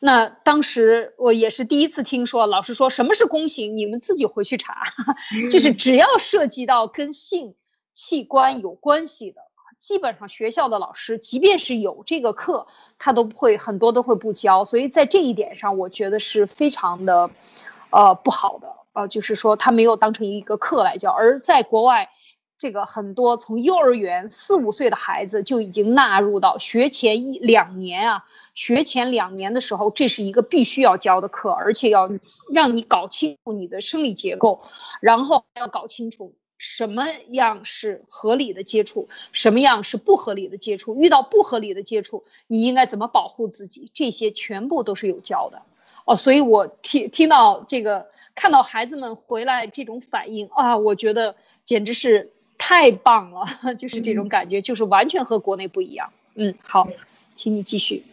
那当时我也是第一次听说，老师说什么是宫刑，你们自己回去查，就是只要涉及到跟性器官有关系的。基本上学校的老师，即便是有这个课，他都会很多都会不教。所以在这一点上，我觉得是非常的，呃，不好的。呃，就是说他没有当成一个课来教。而在国外，这个很多从幼儿园四五岁的孩子就已经纳入到学前一两年啊，学前两年的时候，这是一个必须要教的课，而且要让你搞清楚你的生理结构，然后要搞清楚。什么样是合理的接触，什么样是不合理的接触？遇到不合理的接触，你应该怎么保护自己？这些全部都是有教的哦。所以我听听到这个，看到孩子们回来这种反应啊，我觉得简直是太棒了，就是这种感觉，就是完全和国内不一样。嗯，好，请你继续。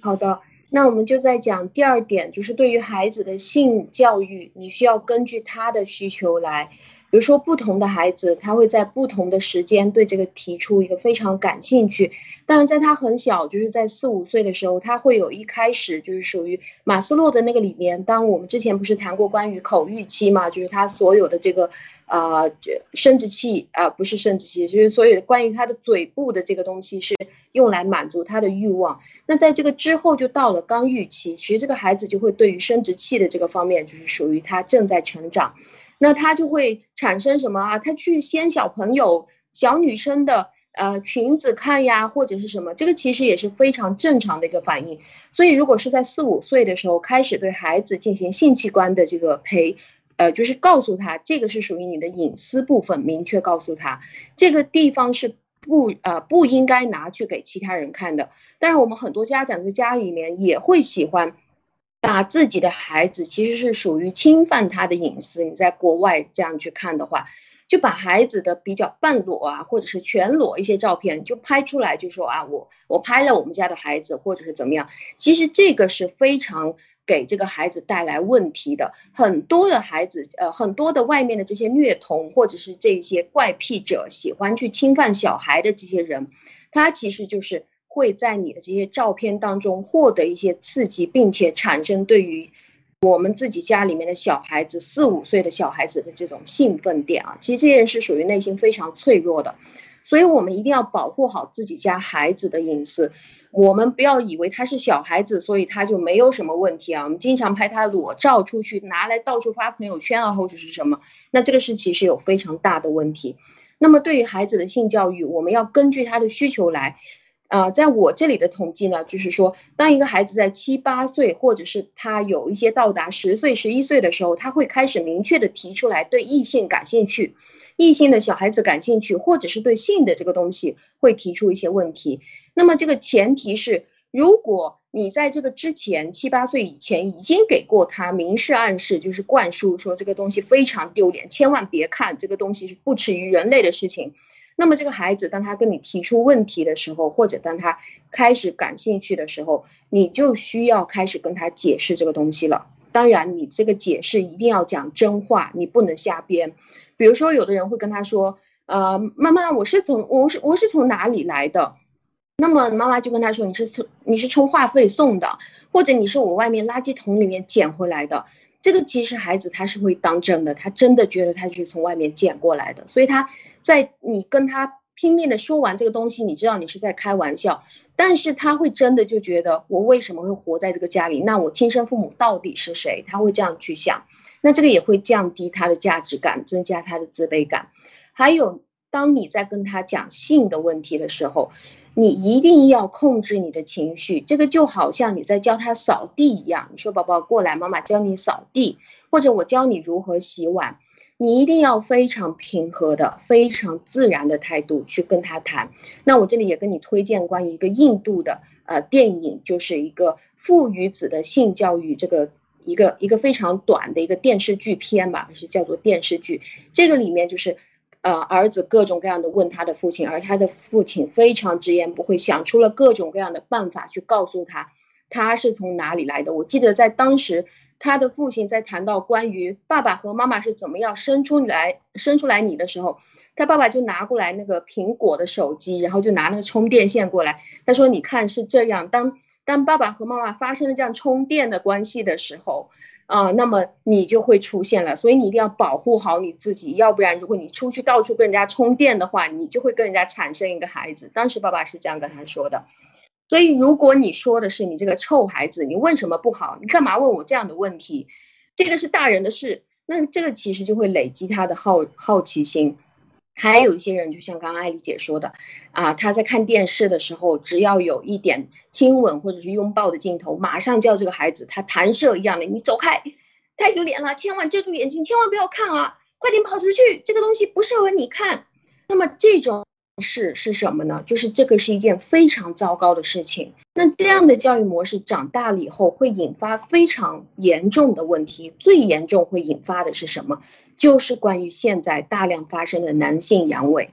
好的，那我们就在讲第二点，就是对于孩子的性教育，你需要根据他的需求来。比如说，不同的孩子，他会在不同的时间对这个提出一个非常感兴趣。当然，在他很小，就是在四五岁的时候，他会有一开始就是属于马斯洛的那个里面。当我们之前不是谈过关于口欲期嘛，就是他所有的这个啊，生殖器啊，不是生殖器，就是所有的关于他的嘴部的这个东西是用来满足他的欲望。那在这个之后就到了刚欲期，其实这个孩子就会对于生殖器的这个方面，就是属于他正在成长。那他就会产生什么啊？他去掀小朋友、小女生的呃裙子看呀，或者是什么？这个其实也是非常正常的一个反应。所以，如果是在四五岁的时候开始对孩子进行性器官的这个培，呃，就是告诉他这个是属于你的隐私部分，明确告诉他这个地方是不呃不应该拿去给其他人看的。但是我们很多家长在家里面也会喜欢。把自己的孩子其实是属于侵犯他的隐私。你在国外这样去看的话，就把孩子的比较半裸啊，或者是全裸一些照片就拍出来，就说啊，我我拍了我们家的孩子，或者是怎么样。其实这个是非常给这个孩子带来问题的。很多的孩子，呃，很多的外面的这些虐童或者是这些怪癖者，喜欢去侵犯小孩的这些人，他其实就是。会在你的这些照片当中获得一些刺激，并且产生对于我们自己家里面的小孩子四五岁的小孩子的这种兴奋点啊，其实这件事属于内心非常脆弱的，所以我们一定要保护好自己家孩子的隐私。我们不要以为他是小孩子，所以他就没有什么问题啊。我们经常拍他裸照出去，拿来到处发朋友圈啊，或者是什么，那这个是其实有非常大的问题。那么对于孩子的性教育，我们要根据他的需求来。啊，在我这里的统计呢，就是说，当一个孩子在七八岁，或者是他有一些到达十岁、十一岁的时候，他会开始明确的提出来对异性感兴趣，异性的小孩子感兴趣，或者是对性的这个东西会提出一些问题。那么这个前提是，如果你在这个之前七八岁以前已经给过他明示暗示，就是灌输说这个东西非常丢脸，千万别看这个东西是不耻于人类的事情。那么这个孩子，当他跟你提出问题的时候，或者当他开始感兴趣的时候，你就需要开始跟他解释这个东西了。当然，你这个解释一定要讲真话，你不能瞎编。比如说，有的人会跟他说：“呃，妈妈，我是从我是我是从哪里来的？”那么妈妈就跟他说：“你是从你是充话费送的，或者你是我外面垃圾桶里面捡回来的。”这个其实孩子他是会当真的，他真的觉得他是从外面捡过来的，所以他。在你跟他拼命的说完这个东西，你知道你是在开玩笑，但是他会真的就觉得我为什么会活在这个家里？那我亲生父母到底是谁？他会这样去想，那这个也会降低他的价值感，增加他的自卑感。还有，当你在跟他讲性的问题的时候，你一定要控制你的情绪。这个就好像你在教他扫地一样，你说宝宝过来，妈妈教你扫地，或者我教你如何洗碗。你一定要非常平和的、非常自然的态度去跟他谈。那我这里也跟你推荐关于一个印度的呃电影，就是一个父与子的性教育，这个一个一个非常短的一个电视剧片吧，是叫做电视剧。这个里面就是呃儿子各种各样的问他的父亲，而他的父亲非常直言不讳，想出了各种各样的办法去告诉他他是从哪里来的。我记得在当时。他的父亲在谈到关于爸爸和妈妈是怎么样生出来生出来你的时候，他爸爸就拿过来那个苹果的手机，然后就拿那个充电线过来。他说：“你看是这样，当当爸爸和妈妈发生了这样充电的关系的时候，啊，那么你就会出现了。所以你一定要保护好你自己，要不然如果你出去到处跟人家充电的话，你就会跟人家产生一个孩子。当时爸爸是这样跟他说的。所以如果你说的是你这个臭孩子，你问什么不好？你干嘛问我这样的问题？这个是大人的事，那这个其实就会累积他的好好奇心。还有一些人，就像刚刚艾丽姐说的，啊，他在看电视的时候，只要有一点亲吻或者是拥抱的镜头，马上叫这个孩子，他弹射一样的，你走开，太丢脸了，千万遮住眼睛，千万不要看啊，快点跑出去，这个东西不适合你看。那么这种是是什么呢？就是这个是一件非常糟糕的事情。那这样的教育模式长大了以后，会引发非常严重的问题。最严重会引发的是什么？就是关于现在大量发生的男性阳痿，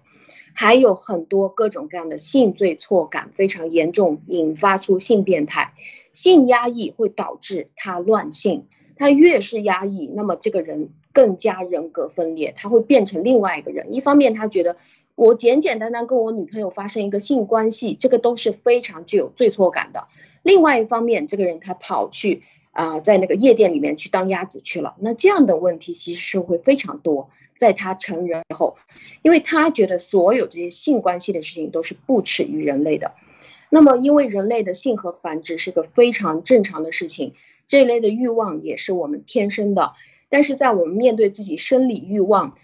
还有很多各种各样的性罪错感非常严重，引发出性变态、性压抑会导致他乱性。他越是压抑，那么这个人更加人格分裂，他会变成另外一个人。一方面，他觉得我简简单单跟我女朋友发生一个性关系，这个都是非常具有罪错感的。另外一方面，这个人他跑去。啊，在那个夜店里面去当鸭子去了，那这样的问题其实是会非常多。在他成人后，因为他觉得所有这些性关系的事情都是不耻于人类的。那么，因为人类的性和繁殖是个非常正常的事情，这类的欲望也是我们天生的。但是在我们面对自己生理欲望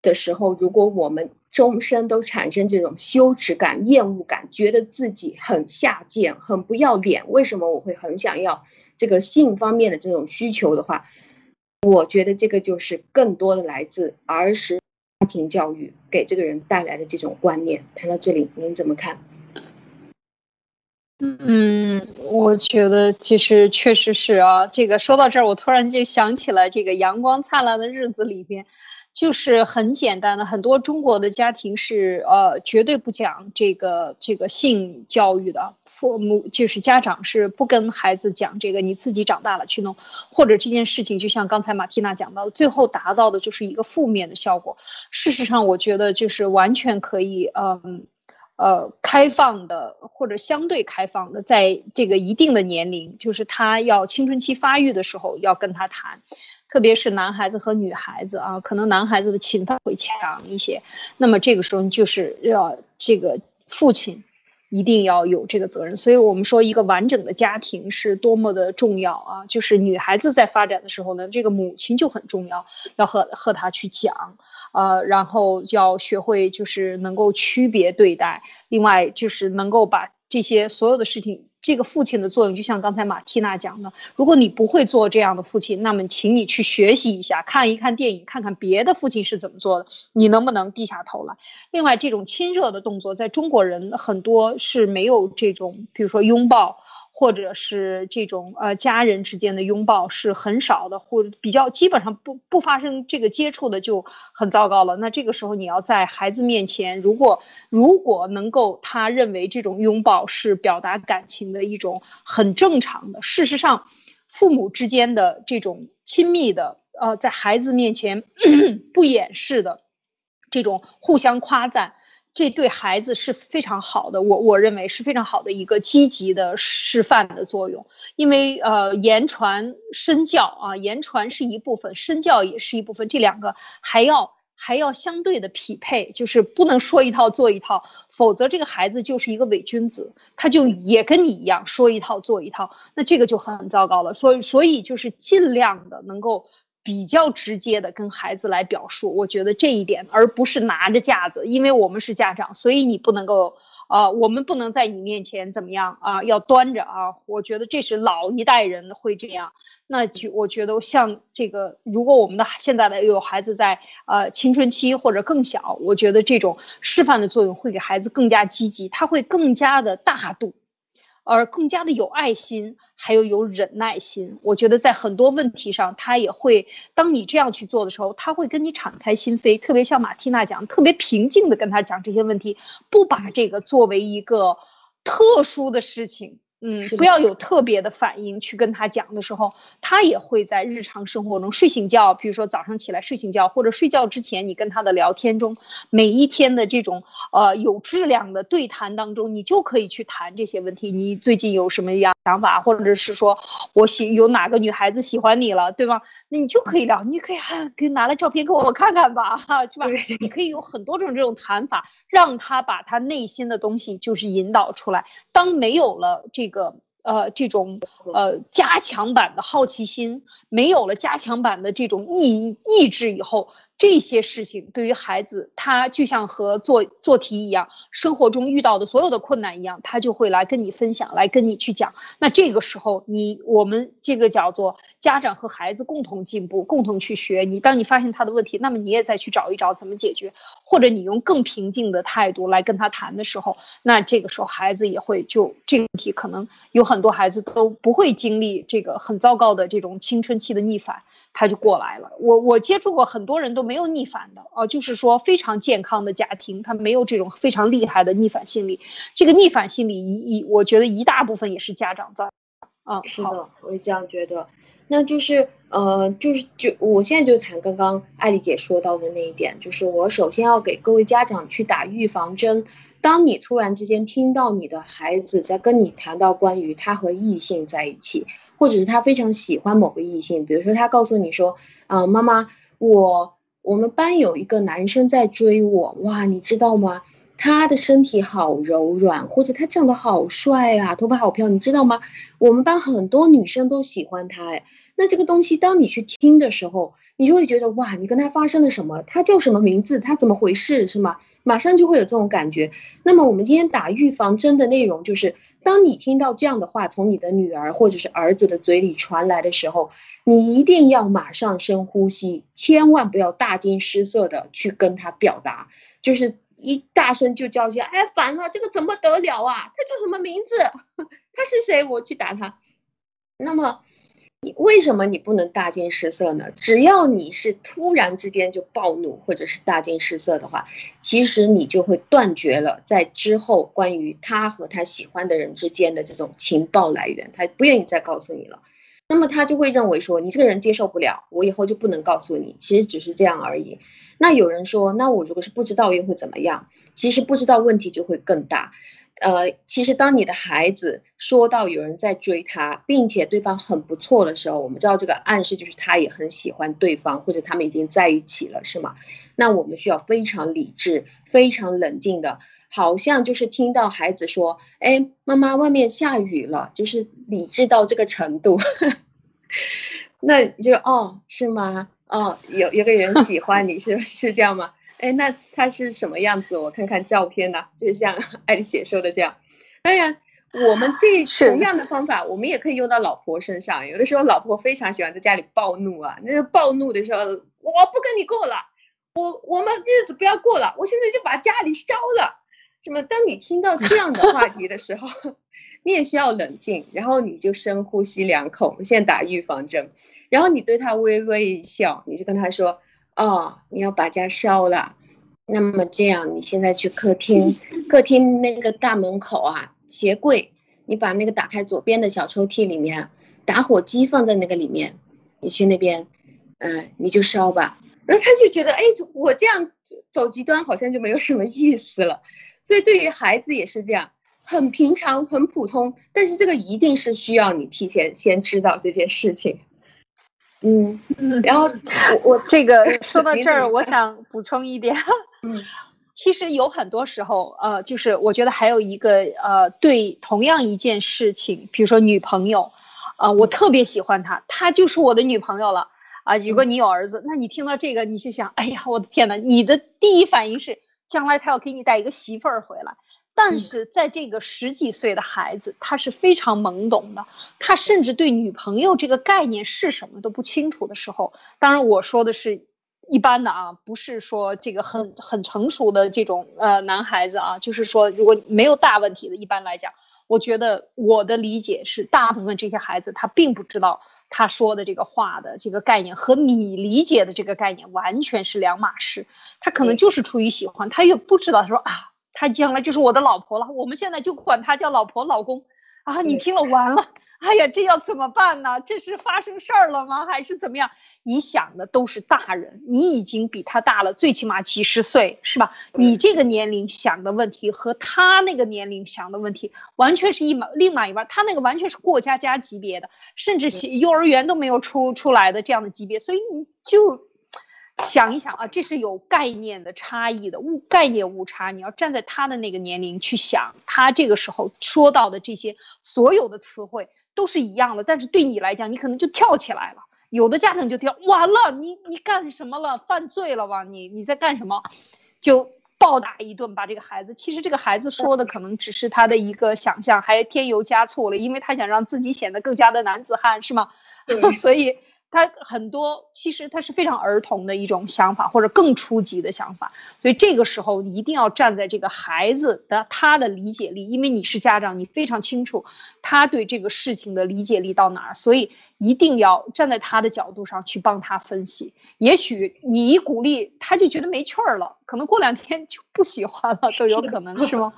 的时候，如果我们终身都产生这种羞耻感、厌恶感，觉得自己很下贱、很不要脸，为什么我会很想要？这个性方面的这种需求的话，我觉得这个就是更多的来自儿时家庭教育给这个人带来的这种观念。谈到这里，您怎么看？嗯，我觉得其实确实是啊。这个说到这儿，我突然就想起了这个《阳光灿烂的日子》里边。就是很简单的，很多中国的家庭是呃绝对不讲这个这个性教育的，父母就是家长是不跟孩子讲这个，你自己长大了去弄，或者这件事情就像刚才马蒂娜讲到的，最后达到的就是一个负面的效果。事实上，我觉得就是完全可以，嗯呃开放的或者相对开放的，在这个一定的年龄，就是他要青春期发育的时候，要跟他谈。特别是男孩子和女孩子啊，可能男孩子的侵犯会强一些。那么这个时候就是要这个父亲一定要有这个责任。所以我们说一个完整的家庭是多么的重要啊！就是女孩子在发展的时候呢，这个母亲就很重要，要和和她去讲，呃，然后要学会就是能够区别对待。另外就是能够把这些所有的事情。这个父亲的作用，就像刚才马蒂娜讲的，如果你不会做这样的父亲，那么请你去学习一下，看一看电影，看看别的父亲是怎么做的，你能不能低下头来？另外，这种亲热的动作，在中国人很多是没有这种，比如说拥抱。或者是这种呃家人之间的拥抱是很少的，或者比较基本上不不发生这个接触的就很糟糕了。那这个时候你要在孩子面前，如果如果能够他认为这种拥抱是表达感情的一种很正常的，事实上，父母之间的这种亲密的呃在孩子面前 不掩饰的这种互相夸赞。这对孩子是非常好的，我我认为是非常好的一个积极的示范的作用。因为呃，言传身教啊，言传是一部分，身教也是一部分，这两个还要还要相对的匹配，就是不能说一套做一套，否则这个孩子就是一个伪君子，他就也跟你一样说一套做一套，那这个就很糟糕了。所以所以就是尽量的能够。比较直接的跟孩子来表述，我觉得这一点，而不是拿着架子，因为我们是家长，所以你不能够，呃，我们不能在你面前怎么样啊？要端着啊！我觉得这是老一代人会这样。那就我觉得像这个，如果我们的现在的有孩子在呃青春期或者更小，我觉得这种示范的作用会给孩子更加积极，他会更加的大度。而更加的有爱心，还有有忍耐心。我觉得在很多问题上，他也会当你这样去做的时候，他会跟你敞开心扉，特别像马蒂娜讲，特别平静的跟他讲这些问题，不把这个作为一个特殊的事情嗯，不要有特别的反应去跟他讲的时候，他也会在日常生活中睡醒觉，比如说早上起来睡醒觉，或者睡觉之前，你跟他的聊天中，每一天的这种呃有质量的对谈当中，你就可以去谈这些问题。你最近有什么样想法，或者是说我喜有哪个女孩子喜欢你了，对吗？那你就可以聊，你可以还给拿来照片给我看看吧，哈，是吧？你可以有很多种这种谈法。让他把他内心的东西就是引导出来。当没有了这个呃这种呃加强版的好奇心，没有了加强版的这种意意志以后。这些事情对于孩子，他就像和做做题一样，生活中遇到的所有的困难一样，他就会来跟你分享，来跟你去讲。那这个时候，你我们这个叫做家长和孩子共同进步，共同去学。你当你发现他的问题，那么你也再去找一找怎么解决，或者你用更平静的态度来跟他谈的时候，那这个时候孩子也会就这个问题，可能有很多孩子都不会经历这个很糟糕的这种青春期的逆反。他就过来了。我我接触过很多人都没有逆反的哦，就是说非常健康的家庭，他没有这种非常厉害的逆反心理。这个逆反心理一一，我觉得一大部分也是家长在，嗯，是的，我也这样觉得。那就是呃，就是就我现在就谈刚刚艾丽姐说到的那一点，就是我首先要给各位家长去打预防针。当你突然之间听到你的孩子在跟你谈到关于他和异性在一起。或者是他非常喜欢某个异性，比如说他告诉你说，啊，妈妈，我我们班有一个男生在追我，哇，你知道吗？他的身体好柔软，或者他长得好帅啊，头发好漂，你知道吗？我们班很多女生都喜欢他，哎，那这个东西当你去听的时候，你就会觉得哇，你跟他发生了什么？他叫什么名字？他怎么回事？是吗？马上就会有这种感觉。那么我们今天打预防针的内容就是。当你听到这样的话从你的女儿或者是儿子的嘴里传来的时候，你一定要马上深呼吸，千万不要大惊失色的去跟他表达，就是一大声就叫起来，哎，烦了，这个怎么得了啊？他叫什么名字？他是谁？我去打他。那么。你为什么你不能大惊失色呢？只要你是突然之间就暴怒或者是大惊失色的话，其实你就会断绝了在之后关于他和他喜欢的人之间的这种情报来源，他不愿意再告诉你了。那么他就会认为说你这个人接受不了，我以后就不能告诉你。其实只是这样而已。那有人说，那我如果是不知道又会怎么样？其实不知道问题就会更大。呃，其实当你的孩子说到有人在追他，并且对方很不错的时候，我们知道这个暗示就是他也很喜欢对方，或者他们已经在一起了，是吗？那我们需要非常理智、非常冷静的，好像就是听到孩子说：“哎，妈妈，外面下雨了。”就是理智到这个程度，那就哦，是吗？哦，有有个人喜欢你，是 是这样吗？哎，那他是什么样子？我看看照片呢，就是像 艾丽姐说的这样。当然，我们这同样的方法，我们也可以用到老婆身上。有的时候，老婆非常喜欢在家里暴怒啊，那个暴怒的时候，我不跟你过了，我我们日子不要过了，我现在就把家里烧了。什么？当你听到这样的话题的时候，你也需要冷静，然后你就深呼吸两口，我们现在打预防针，然后你对他微微一笑，你就跟他说。哦，你要把家烧了，那么这样，你现在去客厅，客厅那个大门口啊，鞋柜，你把那个打开左边的小抽屉里面，打火机放在那个里面，你去那边，嗯，你就烧吧。然后他就觉得，哎，我这样走极端好像就没有什么意思了。所以对于孩子也是这样，很平常，很普通，但是这个一定是需要你提前先知道这件事情。嗯，然后 我我这个说到这儿，我想补充一点，嗯，其实有很多时候，呃，就是我觉得还有一个，呃，对同样一件事情，比如说女朋友，啊，我特别喜欢她，她就是我的女朋友了，啊，如果你有儿子，那你听到这个，你就想，哎呀，我的天呐，你的第一反应是，将来他要给你带一个媳妇儿回来。但是在这个十几岁的孩子，他是非常懵懂的，他甚至对女朋友这个概念是什么都不清楚的时候。当然，我说的是一般的啊，不是说这个很很成熟的这种呃男孩子啊，就是说如果没有大问题的，一般来讲，我觉得我的理解是，大部分这些孩子他并不知道他说的这个话的这个概念和你理解的这个概念完全是两码事，他可能就是出于喜欢，他又不知道他说啊。她将来就是我的老婆了，我们现在就管她叫老婆、老公，啊，你听了完了，哎呀，这要怎么办呢？这是发生事儿了吗？还是怎么样？你想的都是大人，你已经比他大了，最起码几十岁，是吧？你这个年龄想的问题和他那个年龄想的问题完全是一码另外一码，他那个完全是过家家级别的，甚至幼儿园都没有出出来的这样的级别，所以你就想一想啊，这是有概念的差异的误概念误差。你要站在他的那个年龄去想，他这个时候说到的这些所有的词汇都是一样的，但是对你来讲，你可能就跳起来了。有的家长就跳完了，你你干什么了？犯罪了吧？你你在干什么？就暴打一顿，把这个孩子。其实这个孩子说的可能只是他的一个想象，还添油加醋了，因为他想让自己显得更加的男子汉，是吗？所以。他很多其实他是非常儿童的一种想法，或者更初级的想法，所以这个时候一定要站在这个孩子的他的理解力，因为你是家长，你非常清楚他对这个事情的理解力到哪儿，所以一定要站在他的角度上去帮他分析。也许你一鼓励，他就觉得没趣儿了，可能过两天就不喜欢了，都有可能是吗？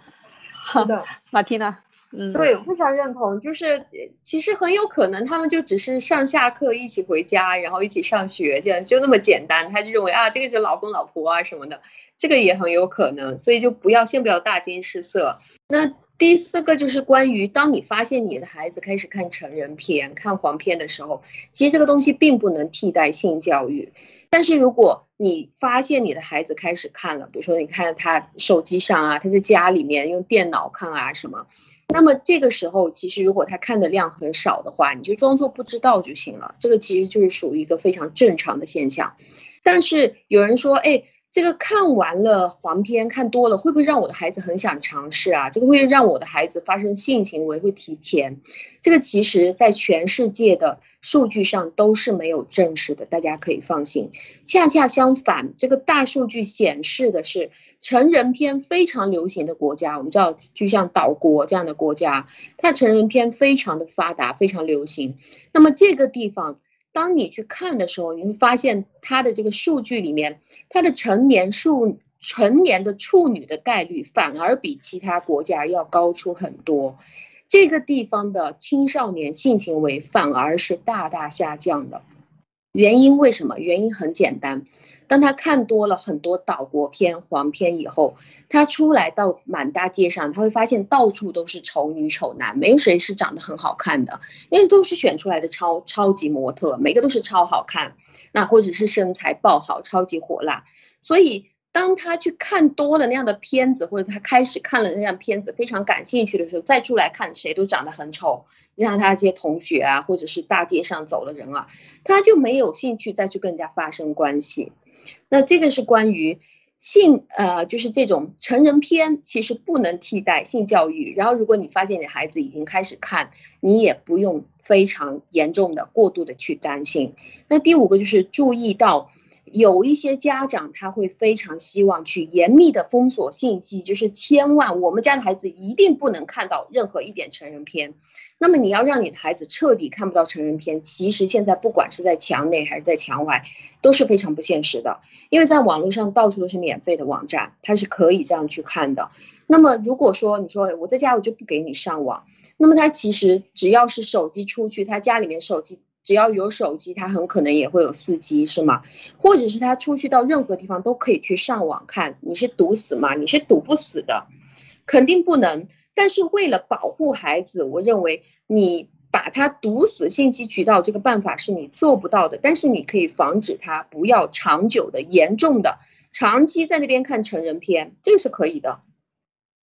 好的，马蒂娜。嗯，对，非常认同。就是其实很有可能他们就只是上下课一起回家，然后一起上学，这样就那么简单。他就认为啊，这个是老公老婆啊什么的，这个也很有可能。所以就不要先不要大惊失色。那第四个就是关于，当你发现你的孩子开始看成人片、看黄片的时候，其实这个东西并不能替代性教育。但是如果你发现你的孩子开始看了，比如说你看他手机上啊，他在家里面用电脑看啊什么。那么这个时候，其实如果他看的量很少的话，你就装作不知道就行了。这个其实就是属于一个非常正常的现象。但是有人说，哎。这个看完了黄片看多了，会不会让我的孩子很想尝试啊？这个会让我的孩子发生性行为会提前？这个其实在全世界的数据上都是没有证实的，大家可以放心。恰恰相反，这个大数据显示的是成人片非常流行的国家，我们知道就像岛国这样的国家，它成人片非常的发达，非常流行。那么这个地方。当你去看的时候，你会发现它的这个数据里面，它的成年数成年的处女的概率反而比其他国家要高出很多。这个地方的青少年性行为反而是大大下降的。原因为什么？原因很简单。当他看多了很多岛国片、黄片以后，他出来到满大街上，他会发现到处都是丑女丑男，没有谁是长得很好看的，因为都是选出来的超超级模特，每个都是超好看，那或者是身材爆好、超级火辣。所以当他去看多了那样的片子，或者他开始看了那样片子非常感兴趣的时候，再出来看谁都长得很丑，像他这些同学啊，或者是大街上走的人啊，他就没有兴趣再去跟人家发生关系。那这个是关于性，呃，就是这种成人片，其实不能替代性教育。然后，如果你发现你孩子已经开始看，你也不用非常严重的、过度的去担心。那第五个就是注意到，有一些家长他会非常希望去严密的封锁信息，就是千万我们家的孩子一定不能看到任何一点成人片。那么你要让你的孩子彻底看不到成人片，其实现在不管是在墙内还是在墙外，都是非常不现实的。因为在网络上到处都是免费的网站，它是可以这样去看的。那么如果说你说我在家我就不给你上网，那么他其实只要是手机出去，他家里面手机只要有手机，他很可能也会有四 G 是吗？或者是他出去到任何地方都可以去上网看，你是堵死吗？你是堵不死的，肯定不能。但是为了保护孩子，我认为你把他堵死信息渠道这个办法是你做不到的。但是你可以防止他不要长久的、严重的、长期在那边看成人片，这个是可以的。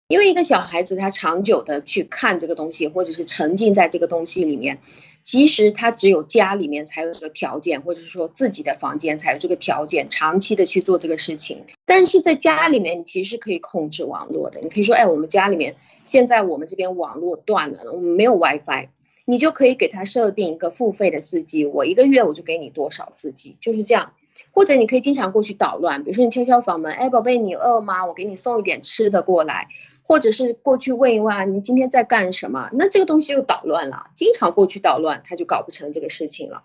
因为一个小孩子他长久的去看这个东西，或者是沉浸在这个东西里面。其实他只有家里面才有这个条件，或者是说自己的房间才有这个条件，长期的去做这个事情。但是在家里面，你其实可以控制网络的。你可以说，哎，我们家里面现在我们这边网络断了，我们没有 WiFi，你就可以给他设定一个付费的四 G，我一个月我就给你多少四 G，就是这样。或者你可以经常过去捣乱，比如说你敲敲房门，哎，宝贝，你饿吗？我给你送一点吃的过来。或者是过去问一问啊你今天在干什么？那这个东西又捣乱了。经常过去捣乱，他就搞不成这个事情了。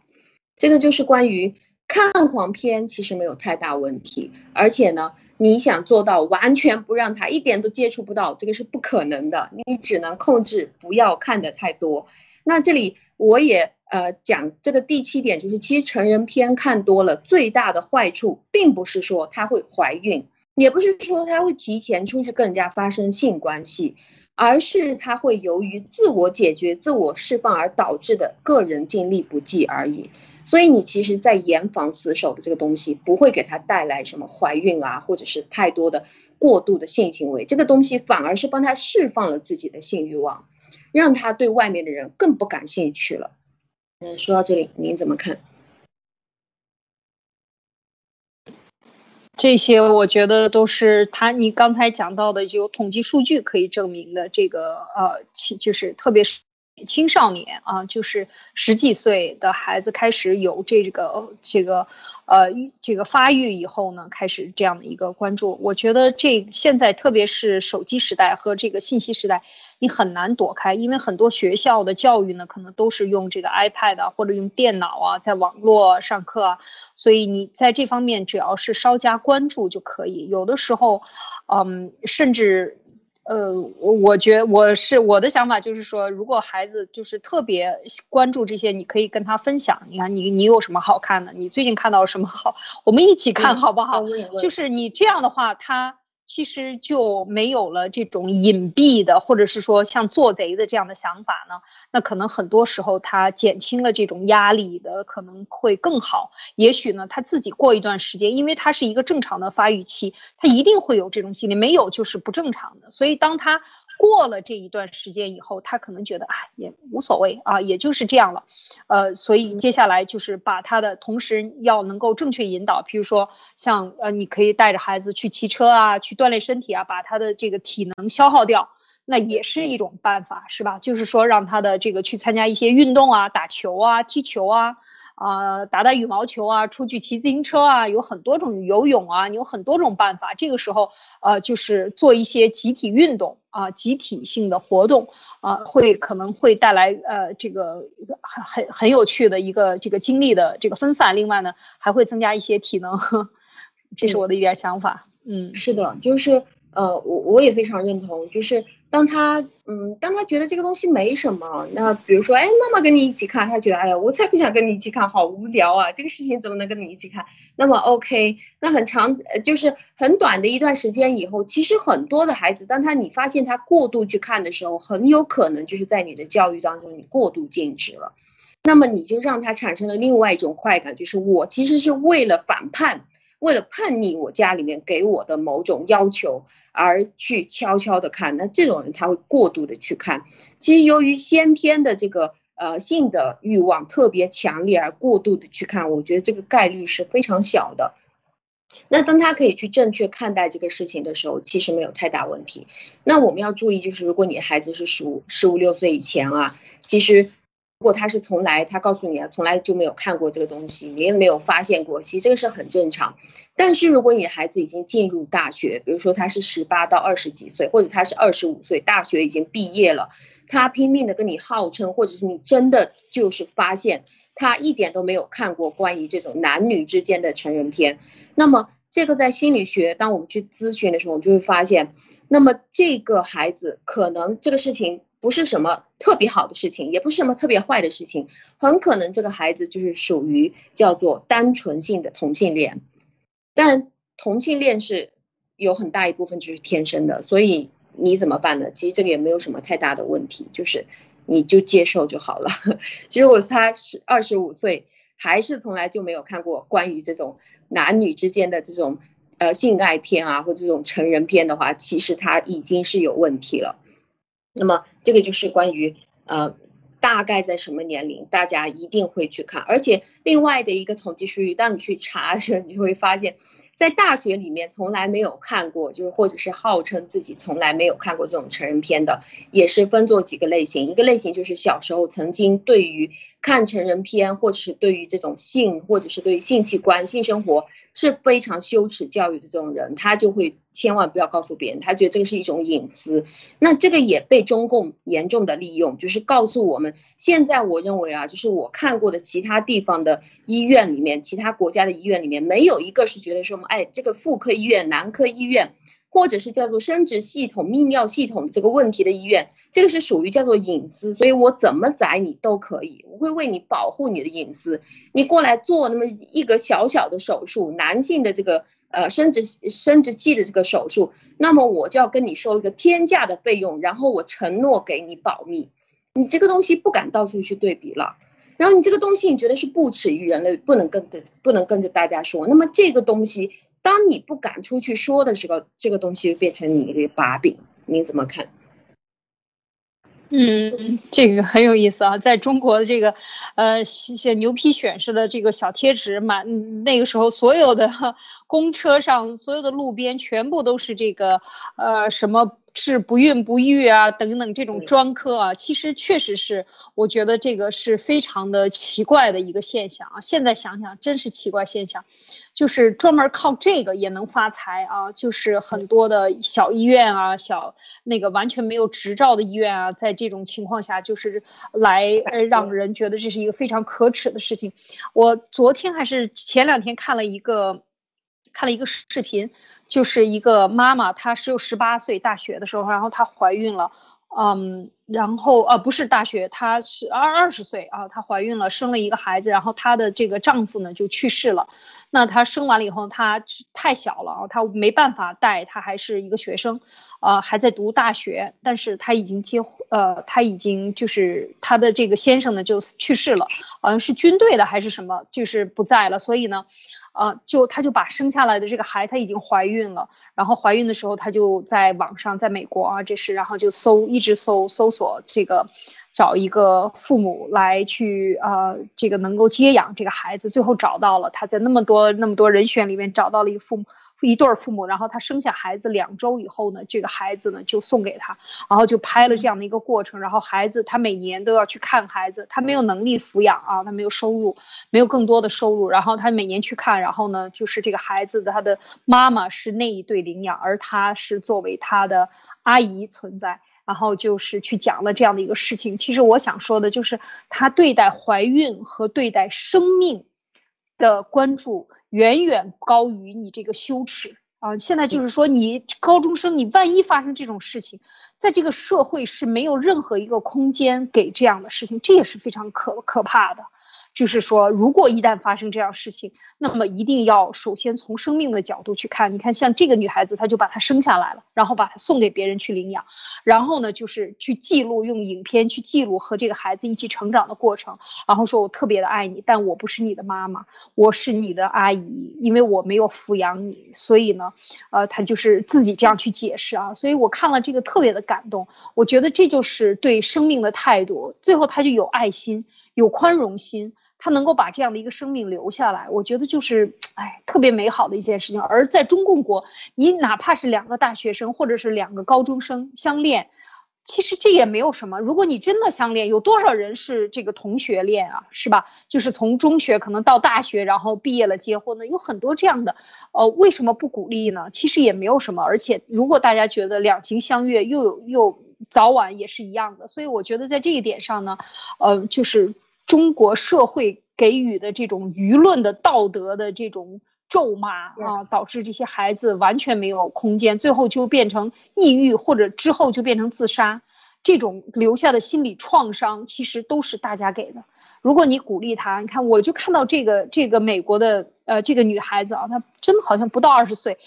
这个就是关于看黄片，其实没有太大问题。而且呢，你想做到完全不让他一点都接触不到，这个是不可能的。你只能控制不要看的太多。那这里我也呃讲这个第七点，就是其实成人片看多了，最大的坏处并不是说她会怀孕，也不是说他会提前出去跟人家发生性关系。而是他会由于自我解决、自我释放而导致的个人精力不济而已。所以你其实，在严防死守的这个东西，不会给他带来什么怀孕啊，或者是太多的过度的性行为。这个东西反而是帮他释放了自己的性欲望，让他对外面的人更不感兴趣了。嗯，说到这里，您怎么看？这些我觉得都是他你刚才讲到的，就有统计数据可以证明的。这个呃，青就是特别是青少年啊，就是十几岁的孩子开始有这个这个呃这个发育以后呢，开始这样的一个关注。我觉得这现在特别是手机时代和这个信息时代，你很难躲开，因为很多学校的教育呢，可能都是用这个 iPad 或者用电脑啊，在网络上课。所以你在这方面只要是稍加关注就可以。有的时候，嗯，甚至，呃，我我觉我是我的想法就是说，如果孩子就是特别关注这些，你可以跟他分享。你看，你你有什么好看的？你最近看到什么好？我们一起看好不好？就是你这样的话，他。其实就没有了这种隐蔽的，或者是说像做贼的这样的想法呢。那可能很多时候他减轻了这种压力的可能会更好。也许呢，他自己过一段时间，因为他是一个正常的发育期，他一定会有这种心理，没有就是不正常的。所以当他。过了这一段时间以后，他可能觉得啊也无所谓啊，也就是这样了，呃，所以接下来就是把他的同时要能够正确引导，比如说像呃，你可以带着孩子去骑车啊，去锻炼身体啊，把他的这个体能消耗掉，那也是一种办法，是吧？就是说让他的这个去参加一些运动啊，打球啊，踢球啊。啊，打打羽毛球啊，出去骑自行车啊，有很多种游泳啊，你有很多种办法。这个时候，呃，就是做一些集体运动啊，集体性的活动啊，会可能会带来呃这个很很很有趣的一个这个精力的这个分散。另外呢，还会增加一些体能，这是我的一点想法。嗯，是的，就是。呃，我我也非常认同，就是当他，嗯，当他觉得这个东西没什么，那比如说，哎，妈妈跟你一起看，他觉得，哎呀，我才不想跟你一起看，好无聊啊，这个事情怎么能跟你一起看？那么，OK，那很长，就是很短的一段时间以后，其实很多的孩子，当他你发现他过度去看的时候，很有可能就是在你的教育当中你过度禁止了，那么你就让他产生了另外一种快感，就是我其实是为了反叛。为了叛逆我家里面给我的某种要求而去悄悄的看，那这种人他会过度的去看。其实由于先天的这个呃性的欲望特别强烈而过度的去看，我觉得这个概率是非常小的。那当他可以去正确看待这个事情的时候，其实没有太大问题。那我们要注意，就是如果你的孩子是十五十五六岁以前啊，其实。如果他是从来，他告诉你啊，从来就没有看过这个东西，你也没有发现过，其实这个是很正常。但是如果你的孩子已经进入大学，比如说他是十八到二十几岁，或者他是二十五岁，大学已经毕业了，他拼命的跟你号称，或者是你真的就是发现他一点都没有看过关于这种男女之间的成人片，那么这个在心理学，当我们去咨询的时候，我们就会发现，那么这个孩子可能这个事情。不是什么特别好的事情，也不是什么特别坏的事情，很可能这个孩子就是属于叫做单纯性的同性恋，但同性恋是有很大一部分就是天生的，所以你怎么办呢？其实这个也没有什么太大的问题，就是你就接受就好了。其实我他是二十五岁，还是从来就没有看过关于这种男女之间的这种呃性爱片啊，或这种成人片的话，其实他已经是有问题了。那么这个就是关于呃，大概在什么年龄，大家一定会去看。而且另外的一个统计数据，当你去查的时候，你会发现，在大学里面从来没有看过，就是或者是号称自己从来没有看过这种成人片的，也是分做几个类型。一个类型就是小时候曾经对于看成人片，或者是对于这种性，或者是对于性器官、性生活是非常羞耻教育的这种人，他就会千万不要告诉别人，他觉得这个是一种隐私。那这个也被中共严重的利用，就是告诉我们，现在我认为啊，就是我看过的其他地方的医院里面，其他国家的医院里面，没有一个是觉得说，哎，这个妇科医院、男科医院。或者是叫做生殖系统、泌尿系统这个问题的医院，这个是属于叫做隐私，所以我怎么宰你都可以，我会为你保护你的隐私。你过来做那么一个小小的手术，男性的这个呃生殖生殖器的这个手术，那么我就要跟你收一个天价的费用，然后我承诺给你保密，你这个东西不敢到处去对比了，然后你这个东西你觉得是不耻于人类，不能跟不能跟着大家说，那么这个东西。当你不敢出去说的时候，这个东西变成你的把柄，你怎么看？嗯，这个很有意思啊，在中国的这个，呃，写牛皮癣似的这个小贴纸，满那个时候所有的 公车上、所有的路边，全部都是这个，呃，什么。是不孕不育啊，等等这种专科啊，其实确实是，我觉得这个是非常的奇怪的一个现象啊。现在想想，真是奇怪现象，就是专门靠这个也能发财啊。就是很多的小医院啊，小那个完全没有执照的医院啊，在这种情况下，就是来呃让人觉得这是一个非常可耻的事情。我昨天还是前两天看了一个，看了一个视频。就是一个妈妈，她是有十八岁大学的时候，然后她怀孕了，嗯，然后呃不是大学，她是二二十岁啊，她怀孕了，生了一个孩子，然后她的这个丈夫呢就去世了。那她生完了以后，她太小了啊，她没办法带，她还是一个学生，呃，还在读大学，但是她已经结婚，呃，她已经就是她的这个先生呢就去世了，好像是军队的还是什么，就是不在了，所以呢。呃，就她就把生下来的这个孩，她已经怀孕了。然后怀孕的时候，她就在网上，在美国啊，这是，然后就搜，一直搜搜索这个，找一个父母来去呃，这个能够接养这个孩子。最后找到了，他在那么多那么多人选里面找到了一个父母。一对父母，然后他生下孩子两周以后呢，这个孩子呢就送给他，然后就拍了这样的一个过程。然后孩子他每年都要去看孩子，他没有能力抚养啊，他没有收入，没有更多的收入。然后他每年去看，然后呢，就是这个孩子的他的妈妈是那一对领养，而他是作为他的阿姨存在。然后就是去讲了这样的一个事情。其实我想说的就是，他对待怀孕和对待生命的关注。远远高于你这个羞耻啊！现在就是说，你高中生，你万一发生这种事情，在这个社会是没有任何一个空间给这样的事情，这也是非常可可怕的。就是说，如果一旦发生这样事情，那么一定要首先从生命的角度去看。你看，像这个女孩子，她就把她生下来了，然后把她送给别人去领养，然后呢，就是去记录，用影片去记录和这个孩子一起成长的过程，然后说我特别的爱你，但我不是你的妈妈，我是你的阿姨，因为我没有抚养你，所以呢，呃，她就是自己这样去解释啊。所以我看了这个特别的感动，我觉得这就是对生命的态度。最后，她就有爱心，有宽容心。他能够把这样的一个生命留下来，我觉得就是，哎，特别美好的一件事情。而在中共国，你哪怕是两个大学生或者是两个高中生相恋，其实这也没有什么。如果你真的相恋，有多少人是这个同学恋啊，是吧？就是从中学可能到大学，然后毕业了结婚的，有很多这样的。呃，为什么不鼓励呢？其实也没有什么。而且如果大家觉得两情相悦，又有又早晚也是一样的。所以我觉得在这一点上呢，呃，就是。中国社会给予的这种舆论的道德的这种咒骂啊，导致这些孩子完全没有空间，最后就变成抑郁，或者之后就变成自杀。这种留下的心理创伤，其实都是大家给的。如果你鼓励他，你看，我就看到这个这个美国的呃这个女孩子啊，她真的好像不到二十岁，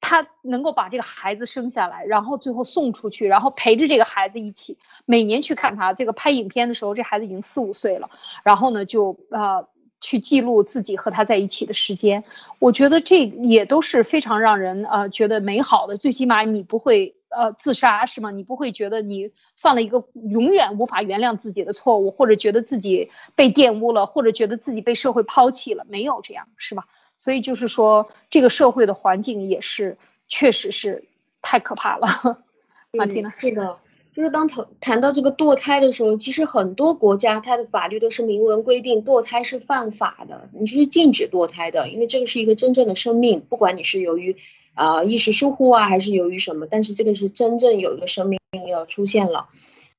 她能够把这个孩子生下来，然后最后送出去，然后陪着这个孩子一起每年去看他。这个拍影片的时候，这孩子已经四五岁了，然后呢就呃去记录自己和他在一起的时间。我觉得这也都是非常让人呃觉得美好的，最起码你不会。呃，自杀是吗？你不会觉得你犯了一个永远无法原谅自己的错误，或者觉得自己被玷污了，或者觉得自己被社会抛弃了？没有这样，是吧？所以就是说，这个社会的环境也是，确实是太可怕了。马蒂娜，是的。就是当谈谈到这个堕胎的时候，其实很多国家它的法律都是明文规定堕胎是犯法的，你是禁止堕胎的，因为这个是一个真正的生命，不管你是由于啊一时疏忽啊，还是由于什么，但是这个是真正有一个生命要出现了。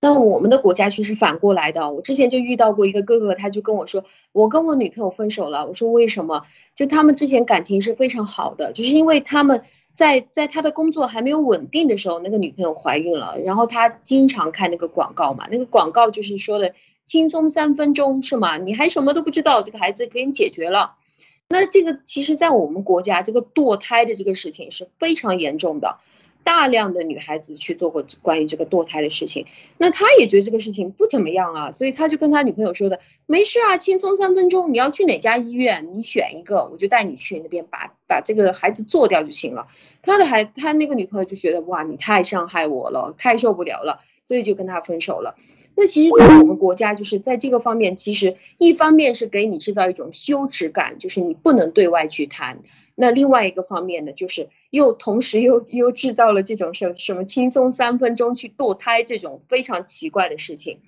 那我们的国家却是反过来的。我之前就遇到过一个哥哥，他就跟我说，我跟我女朋友分手了。我说为什么？就他们之前感情是非常好的，就是因为他们。在在他的工作还没有稳定的时候，那个女朋友怀孕了，然后他经常看那个广告嘛，那个广告就是说的轻松三分钟是吗？你还什么都不知道，这个孩子给你解决了。那这个其实，在我们国家，这个堕胎的这个事情是非常严重的。大量的女孩子去做过关于这个堕胎的事情，那他也觉得这个事情不怎么样啊，所以他就跟他女朋友说的，没事啊，轻松三分钟，你要去哪家医院，你选一个，我就带你去那边把把这个孩子做掉就行了。他的孩，他那个女朋友就觉得哇，你太伤害我了，太受不了了，所以就跟他分手了。那其实，在我们国家，就是在这个方面，其实一方面是给你制造一种羞耻感，就是你不能对外去谈。那另外一个方面呢，就是又同时又又制造了这种什什么轻松三分钟去堕胎这种非常奇怪的事情。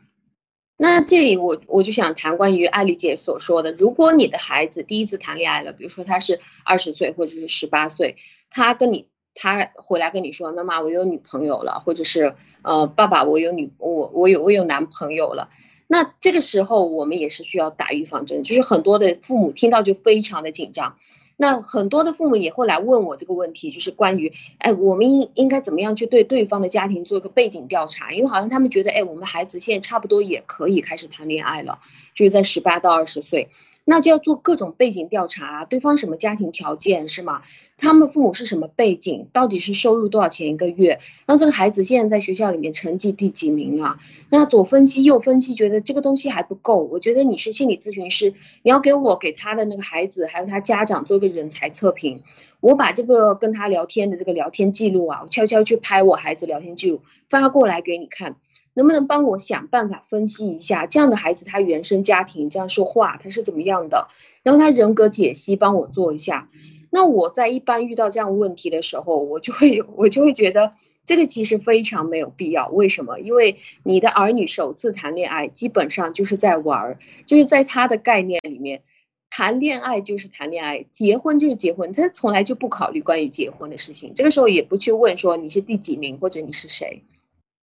那这里我我就想谈关于艾丽姐所说的，如果你的孩子第一次谈恋爱了，比如说他是二十岁或者是十八岁，他跟你他回来跟你说，妈妈我有女朋友了，或者是呃爸爸我有女我我有我有男朋友了，那这个时候我们也是需要打预防针，就是很多的父母听到就非常的紧张。那很多的父母也会来问我这个问题，就是关于，哎，我们应应该怎么样去对对方的家庭做一个背景调查？因为好像他们觉得，哎，我们孩子现在差不多也可以开始谈恋爱了，就是在十八到二十岁。那就要做各种背景调查，对方什么家庭条件是吗？他们父母是什么背景？到底是收入多少钱一个月？那这个孩子现在在学校里面成绩第几名啊？那左分析右分析，觉得这个东西还不够。我觉得你是心理咨询师，你要给我给他的那个孩子还有他家长做个人才测评。我把这个跟他聊天的这个聊天记录啊，我悄悄去拍我孩子聊天记录发过来给你看。能不能帮我想办法分析一下这样的孩子他原生家庭这样说话他是怎么样的？然后他人格解析帮我做一下。那我在一般遇到这样问题的时候，我就会我就会觉得这个其实非常没有必要。为什么？因为你的儿女首次谈恋爱，基本上就是在玩儿，就是在他的概念里面，谈恋爱就是谈恋爱，结婚就是结婚，他从来就不考虑关于结婚的事情。这个时候也不去问说你是第几名或者你是谁。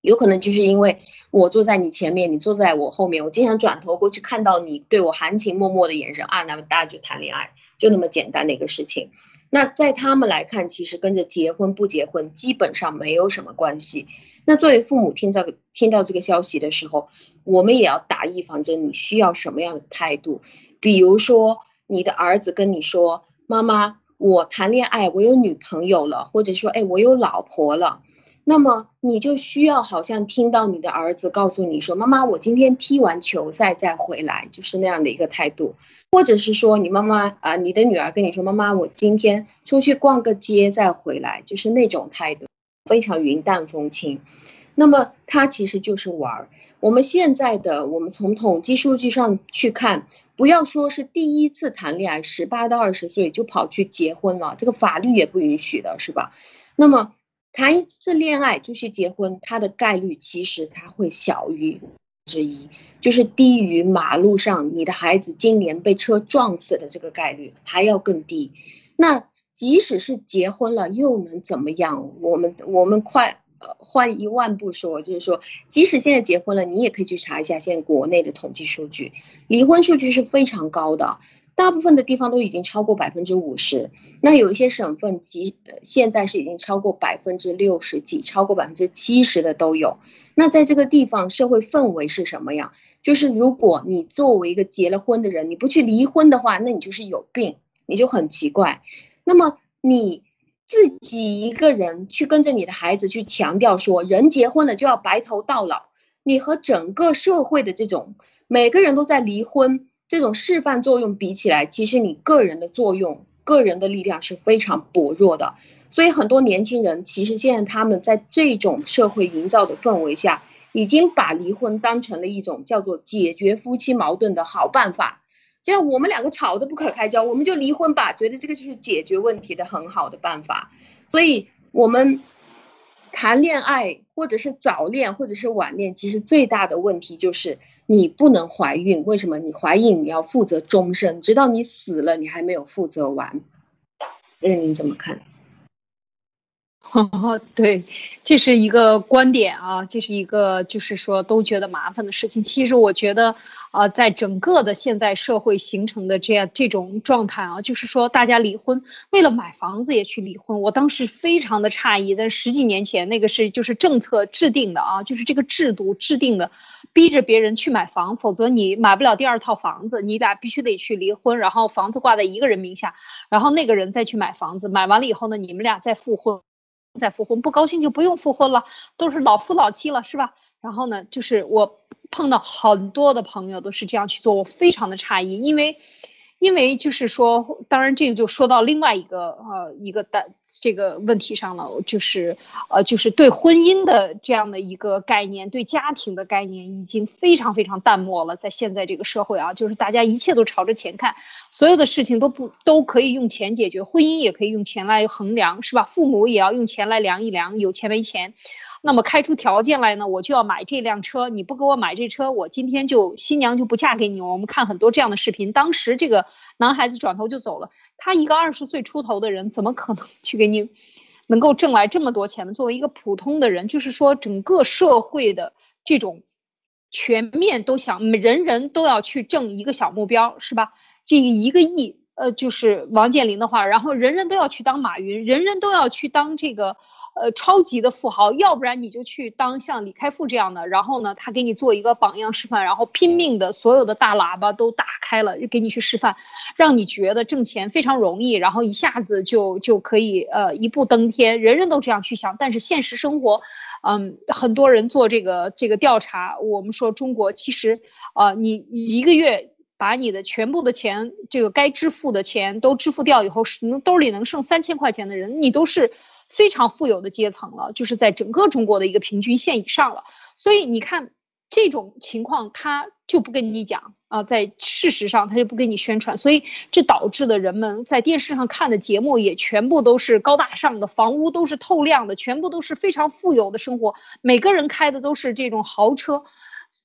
有可能就是因为我坐在你前面，你坐在我后面，我经常转头过去看到你对我含情脉脉的眼神啊，那么大家就谈恋爱，就那么简单的一个事情。那在他们来看，其实跟着结婚不结婚基本上没有什么关系。那作为父母听到听到这个消息的时候，我们也要打预防针，你需要什么样的态度？比如说你的儿子跟你说：“妈妈，我谈恋爱，我有女朋友了，或者说，哎，我有老婆了。”那么你就需要好像听到你的儿子告诉你说：“妈妈，我今天踢完球赛再回来。”就是那样的一个态度，或者是说你妈妈啊，你的女儿跟你说：“妈妈，我今天出去逛个街再回来。”就是那种态度，非常云淡风轻。那么他其实就是玩儿。我们现在的，我们从统计数据上去看，不要说是第一次谈恋爱，十八到二十岁就跑去结婚了，这个法律也不允许的，是吧？那么。谈一次恋爱就去结婚，它的概率其实它会小于之一，就是低于马路上你的孩子今年被车撞死的这个概率还要更低。那即使是结婚了又能怎么样？我们我们快呃换一万步说，就是说，即使现在结婚了，你也可以去查一下现在国内的统计数据，离婚数据是非常高的。大部分的地方都已经超过百分之五十，那有一些省份即现在是已经超过百分之六十几，超过百分之七十的都有。那在这个地方，社会氛围是什么样？就是如果你作为一个结了婚的人，你不去离婚的话，那你就是有病，你就很奇怪。那么你自己一个人去跟着你的孩子去强调说，人结婚了就要白头到老，你和整个社会的这种每个人都在离婚。这种示范作用比起来，其实你个人的作用、个人的力量是非常薄弱的。所以很多年轻人其实现在他们在这种社会营造的氛围下，已经把离婚当成了一种叫做解决夫妻矛盾的好办法。就像我们两个吵得不可开交，我们就离婚吧，觉得这个就是解决问题的很好的办法。所以我们谈恋爱或者是早恋或者是晚恋，其实最大的问题就是你不能怀孕。为什么？你怀孕你要负责终身，直到你死了你还没有负责完。那你怎么看？对，这是一个观点啊，这是一个就是说都觉得麻烦的事情。其实我觉得啊，在整个的现在社会形成的这样这种状态啊，就是说大家离婚为了买房子也去离婚。我当时非常的诧异，但十几年前那个是就是政策制定的啊，就是这个制度制定的，逼着别人去买房，否则你买不了第二套房子，你俩必须得去离婚，然后房子挂在一个人名下，然后那个人再去买房子，买完了以后呢，你们俩再复婚。再复婚不高兴就不用复婚了，都是老夫老妻了，是吧？然后呢，就是我碰到很多的朋友都是这样去做，我非常的诧异，因为。因为就是说，当然这个就说到另外一个呃一个的这个问题上了，就是呃就是对婚姻的这样的一个概念，对家庭的概念已经非常非常淡漠了。在现在这个社会啊，就是大家一切都朝着钱看，所有的事情都不都可以用钱解决，婚姻也可以用钱来衡量，是吧？父母也要用钱来量一量，有钱没钱。那么开出条件来呢，我就要买这辆车，你不给我买这车，我今天就新娘就不嫁给你。我们看很多这样的视频，当时这个男孩子转头就走了。他一个二十岁出头的人，怎么可能 去给你能够挣来这么多钱呢？作为一个普通的人，就是说整个社会的这种全面都想，人人都要去挣一个小目标，是吧？这一个亿，呃，就是王健林的话，然后人人都要去当马云，人人都要去当这个。呃，超级的富豪，要不然你就去当像李开复这样的，然后呢，他给你做一个榜样示范，然后拼命的所有的大喇叭都打开了，给你去示范，让你觉得挣钱非常容易，然后一下子就就可以呃一步登天，人人都这样去想。但是现实生活，嗯，很多人做这个这个调查，我们说中国其实，呃，你一个月把你的全部的钱，这个该支付的钱都支付掉以后，能兜里能剩三千块钱的人，你都是。非常富有的阶层了，就是在整个中国的一个平均线以上了。所以你看这种情况，他就不跟你讲啊，在事实上他就不给你宣传，所以这导致的人们在电视上看的节目也全部都是高大上的，房屋都是透亮的，全部都是非常富有的生活，每个人开的都是这种豪车，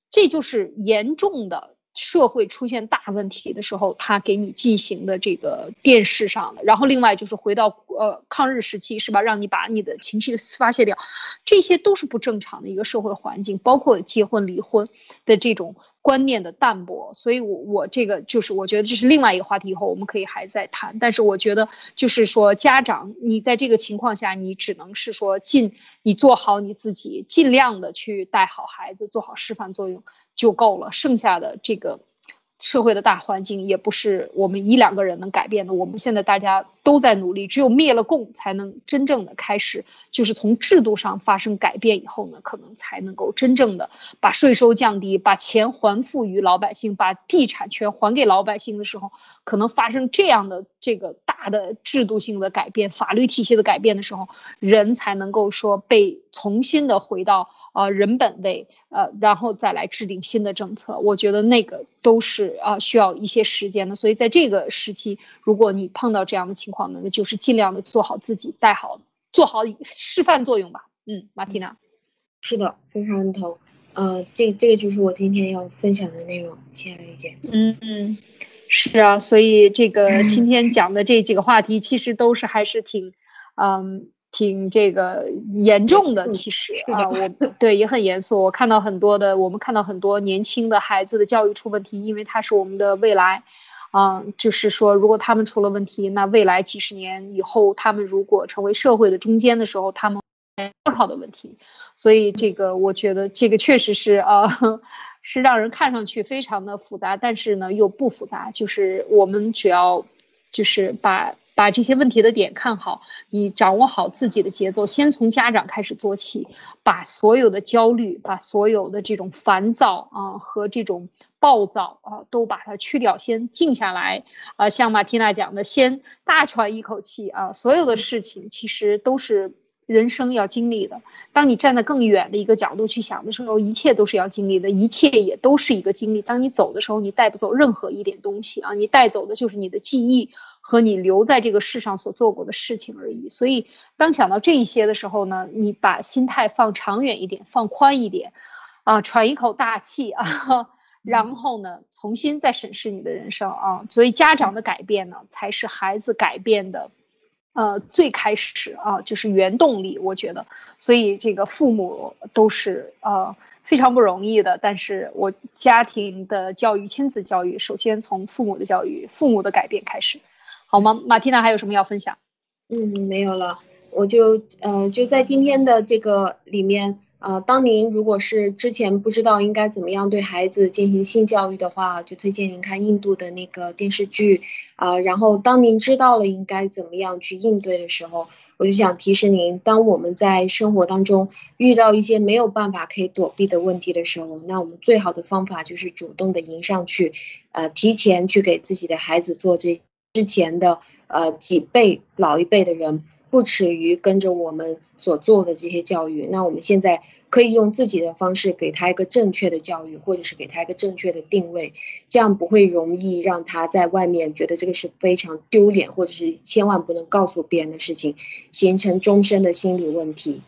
这就是严重的。社会出现大问题的时候，他给你进行的这个电视上的，然后另外就是回到呃抗日时期是吧，让你把你的情绪发泄掉，这些都是不正常的一个社会环境，包括结婚离婚的这种。观念的淡薄，所以我我这个就是我觉得这是另外一个话题，以后我们可以还在谈。但是我觉得就是说，家长你在这个情况下，你只能是说尽你做好你自己，尽量的去带好孩子，做好示范作用就够了。剩下的这个。社会的大环境也不是我们一两个人能改变的。我们现在大家都在努力，只有灭了共，才能真正的开始，就是从制度上发生改变以后呢，可能才能够真正的把税收降低，把钱还付于老百姓，把地产权还给老百姓的时候，可能发生这样的这个大的制度性的改变、法律体系的改变的时候，人才能够说被重新的回到。呃，人本位，呃，然后再来制定新的政策，我觉得那个都是啊需要一些时间的。所以在这个时期，如果你碰到这样的情况呢，那就是尽量的做好自己，带好，做好示范作用吧。嗯，马蒂娜，是的，非常认同。呃，这这个就是我今天要分享的内容，亲爱的理解。嗯嗯，是啊，所以这个今天讲的这几个话题，其实都是还是挺，嗯。挺这个严重的，其实啊，我对也很严肃。我看到很多的，我们看到很多年轻的孩子的教育出问题，因为他是我们的未来，啊，就是说，如果他们出了问题，那未来几十年以后，他们如果成为社会的中间的时候，他们多少的问题。所以这个，我觉得这个确实是啊，是让人看上去非常的复杂，但是呢又不复杂，就是我们只要就是把。把这些问题的点看好，你掌握好自己的节奏，先从家长开始做起，把所有的焦虑、把所有的这种烦躁啊和这种暴躁啊都把它去掉，先静下来啊。像马蒂娜讲的，先大喘一口气啊。所有的事情其实都是人生要经历的。当你站在更远的一个角度去想的时候，一切都是要经历的，一切也都是一个经历。当你走的时候，你带不走任何一点东西啊，你带走的就是你的记忆。和你留在这个世上所做过的事情而已。所以，当想到这一些的时候呢，你把心态放长远一点，放宽一点，啊，喘一口大气啊，然后呢，重新再审视你的人生啊。所以，家长的改变呢，才是孩子改变的。呃，最开始啊，就是原动力，我觉得，所以这个父母都是呃非常不容易的。但是我家庭的教育，亲子教育，首先从父母的教育，父母的改变开始，好吗？马蒂娜还有什么要分享？嗯，没有了，我就呃就在今天的这个里面。呃，当您如果是之前不知道应该怎么样对孩子进行性教育的话，就推荐您看印度的那个电视剧啊。然后，当您知道了应该怎么样去应对的时候，我就想提示您，当我们在生活当中遇到一些没有办法可以躲避的问题的时候，那我们最好的方法就是主动的迎上去，呃，提前去给自己的孩子做这之前的呃几辈老一辈的人。不耻于跟着我们所做的这些教育，那我们现在可以用自己的方式给他一个正确的教育，或者是给他一个正确的定位，这样不会容易让他在外面觉得这个是非常丢脸，或者是千万不能告诉别人的事情，形成终身的心理问题。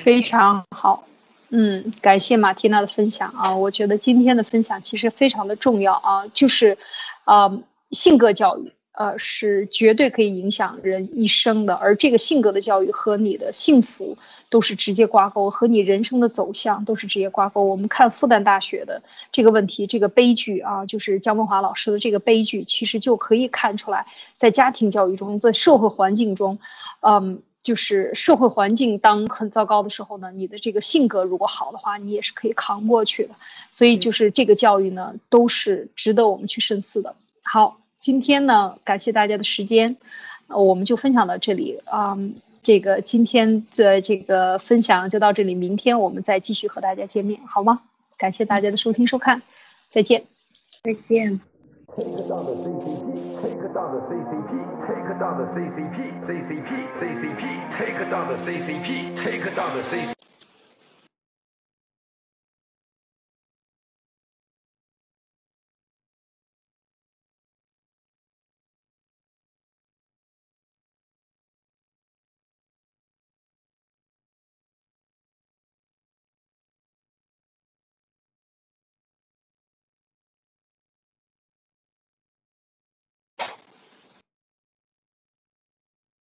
非常好，嗯，感谢马蒂娜的分享啊，我觉得今天的分享其实非常的重要啊，就是，啊，性格教育。呃，是绝对可以影响人一生的，而这个性格的教育和你的幸福都是直接挂钩，和你人生的走向都是直接挂钩。我们看复旦大学的这个问题，这个悲剧啊，就是姜文华老师的这个悲剧，其实就可以看出来，在家庭教育中，在社会环境中，嗯，就是社会环境当很糟糕的时候呢，你的这个性格如果好的话，你也是可以扛过去的。所以，就是这个教育呢，都是值得我们去深思的。好。今天呢，感谢大家的时间，我们就分享到这里啊。这个今天的这个分享就到这里，明天我们再继续和大家见面，好吗？感谢大家的收听收看，再见，再见。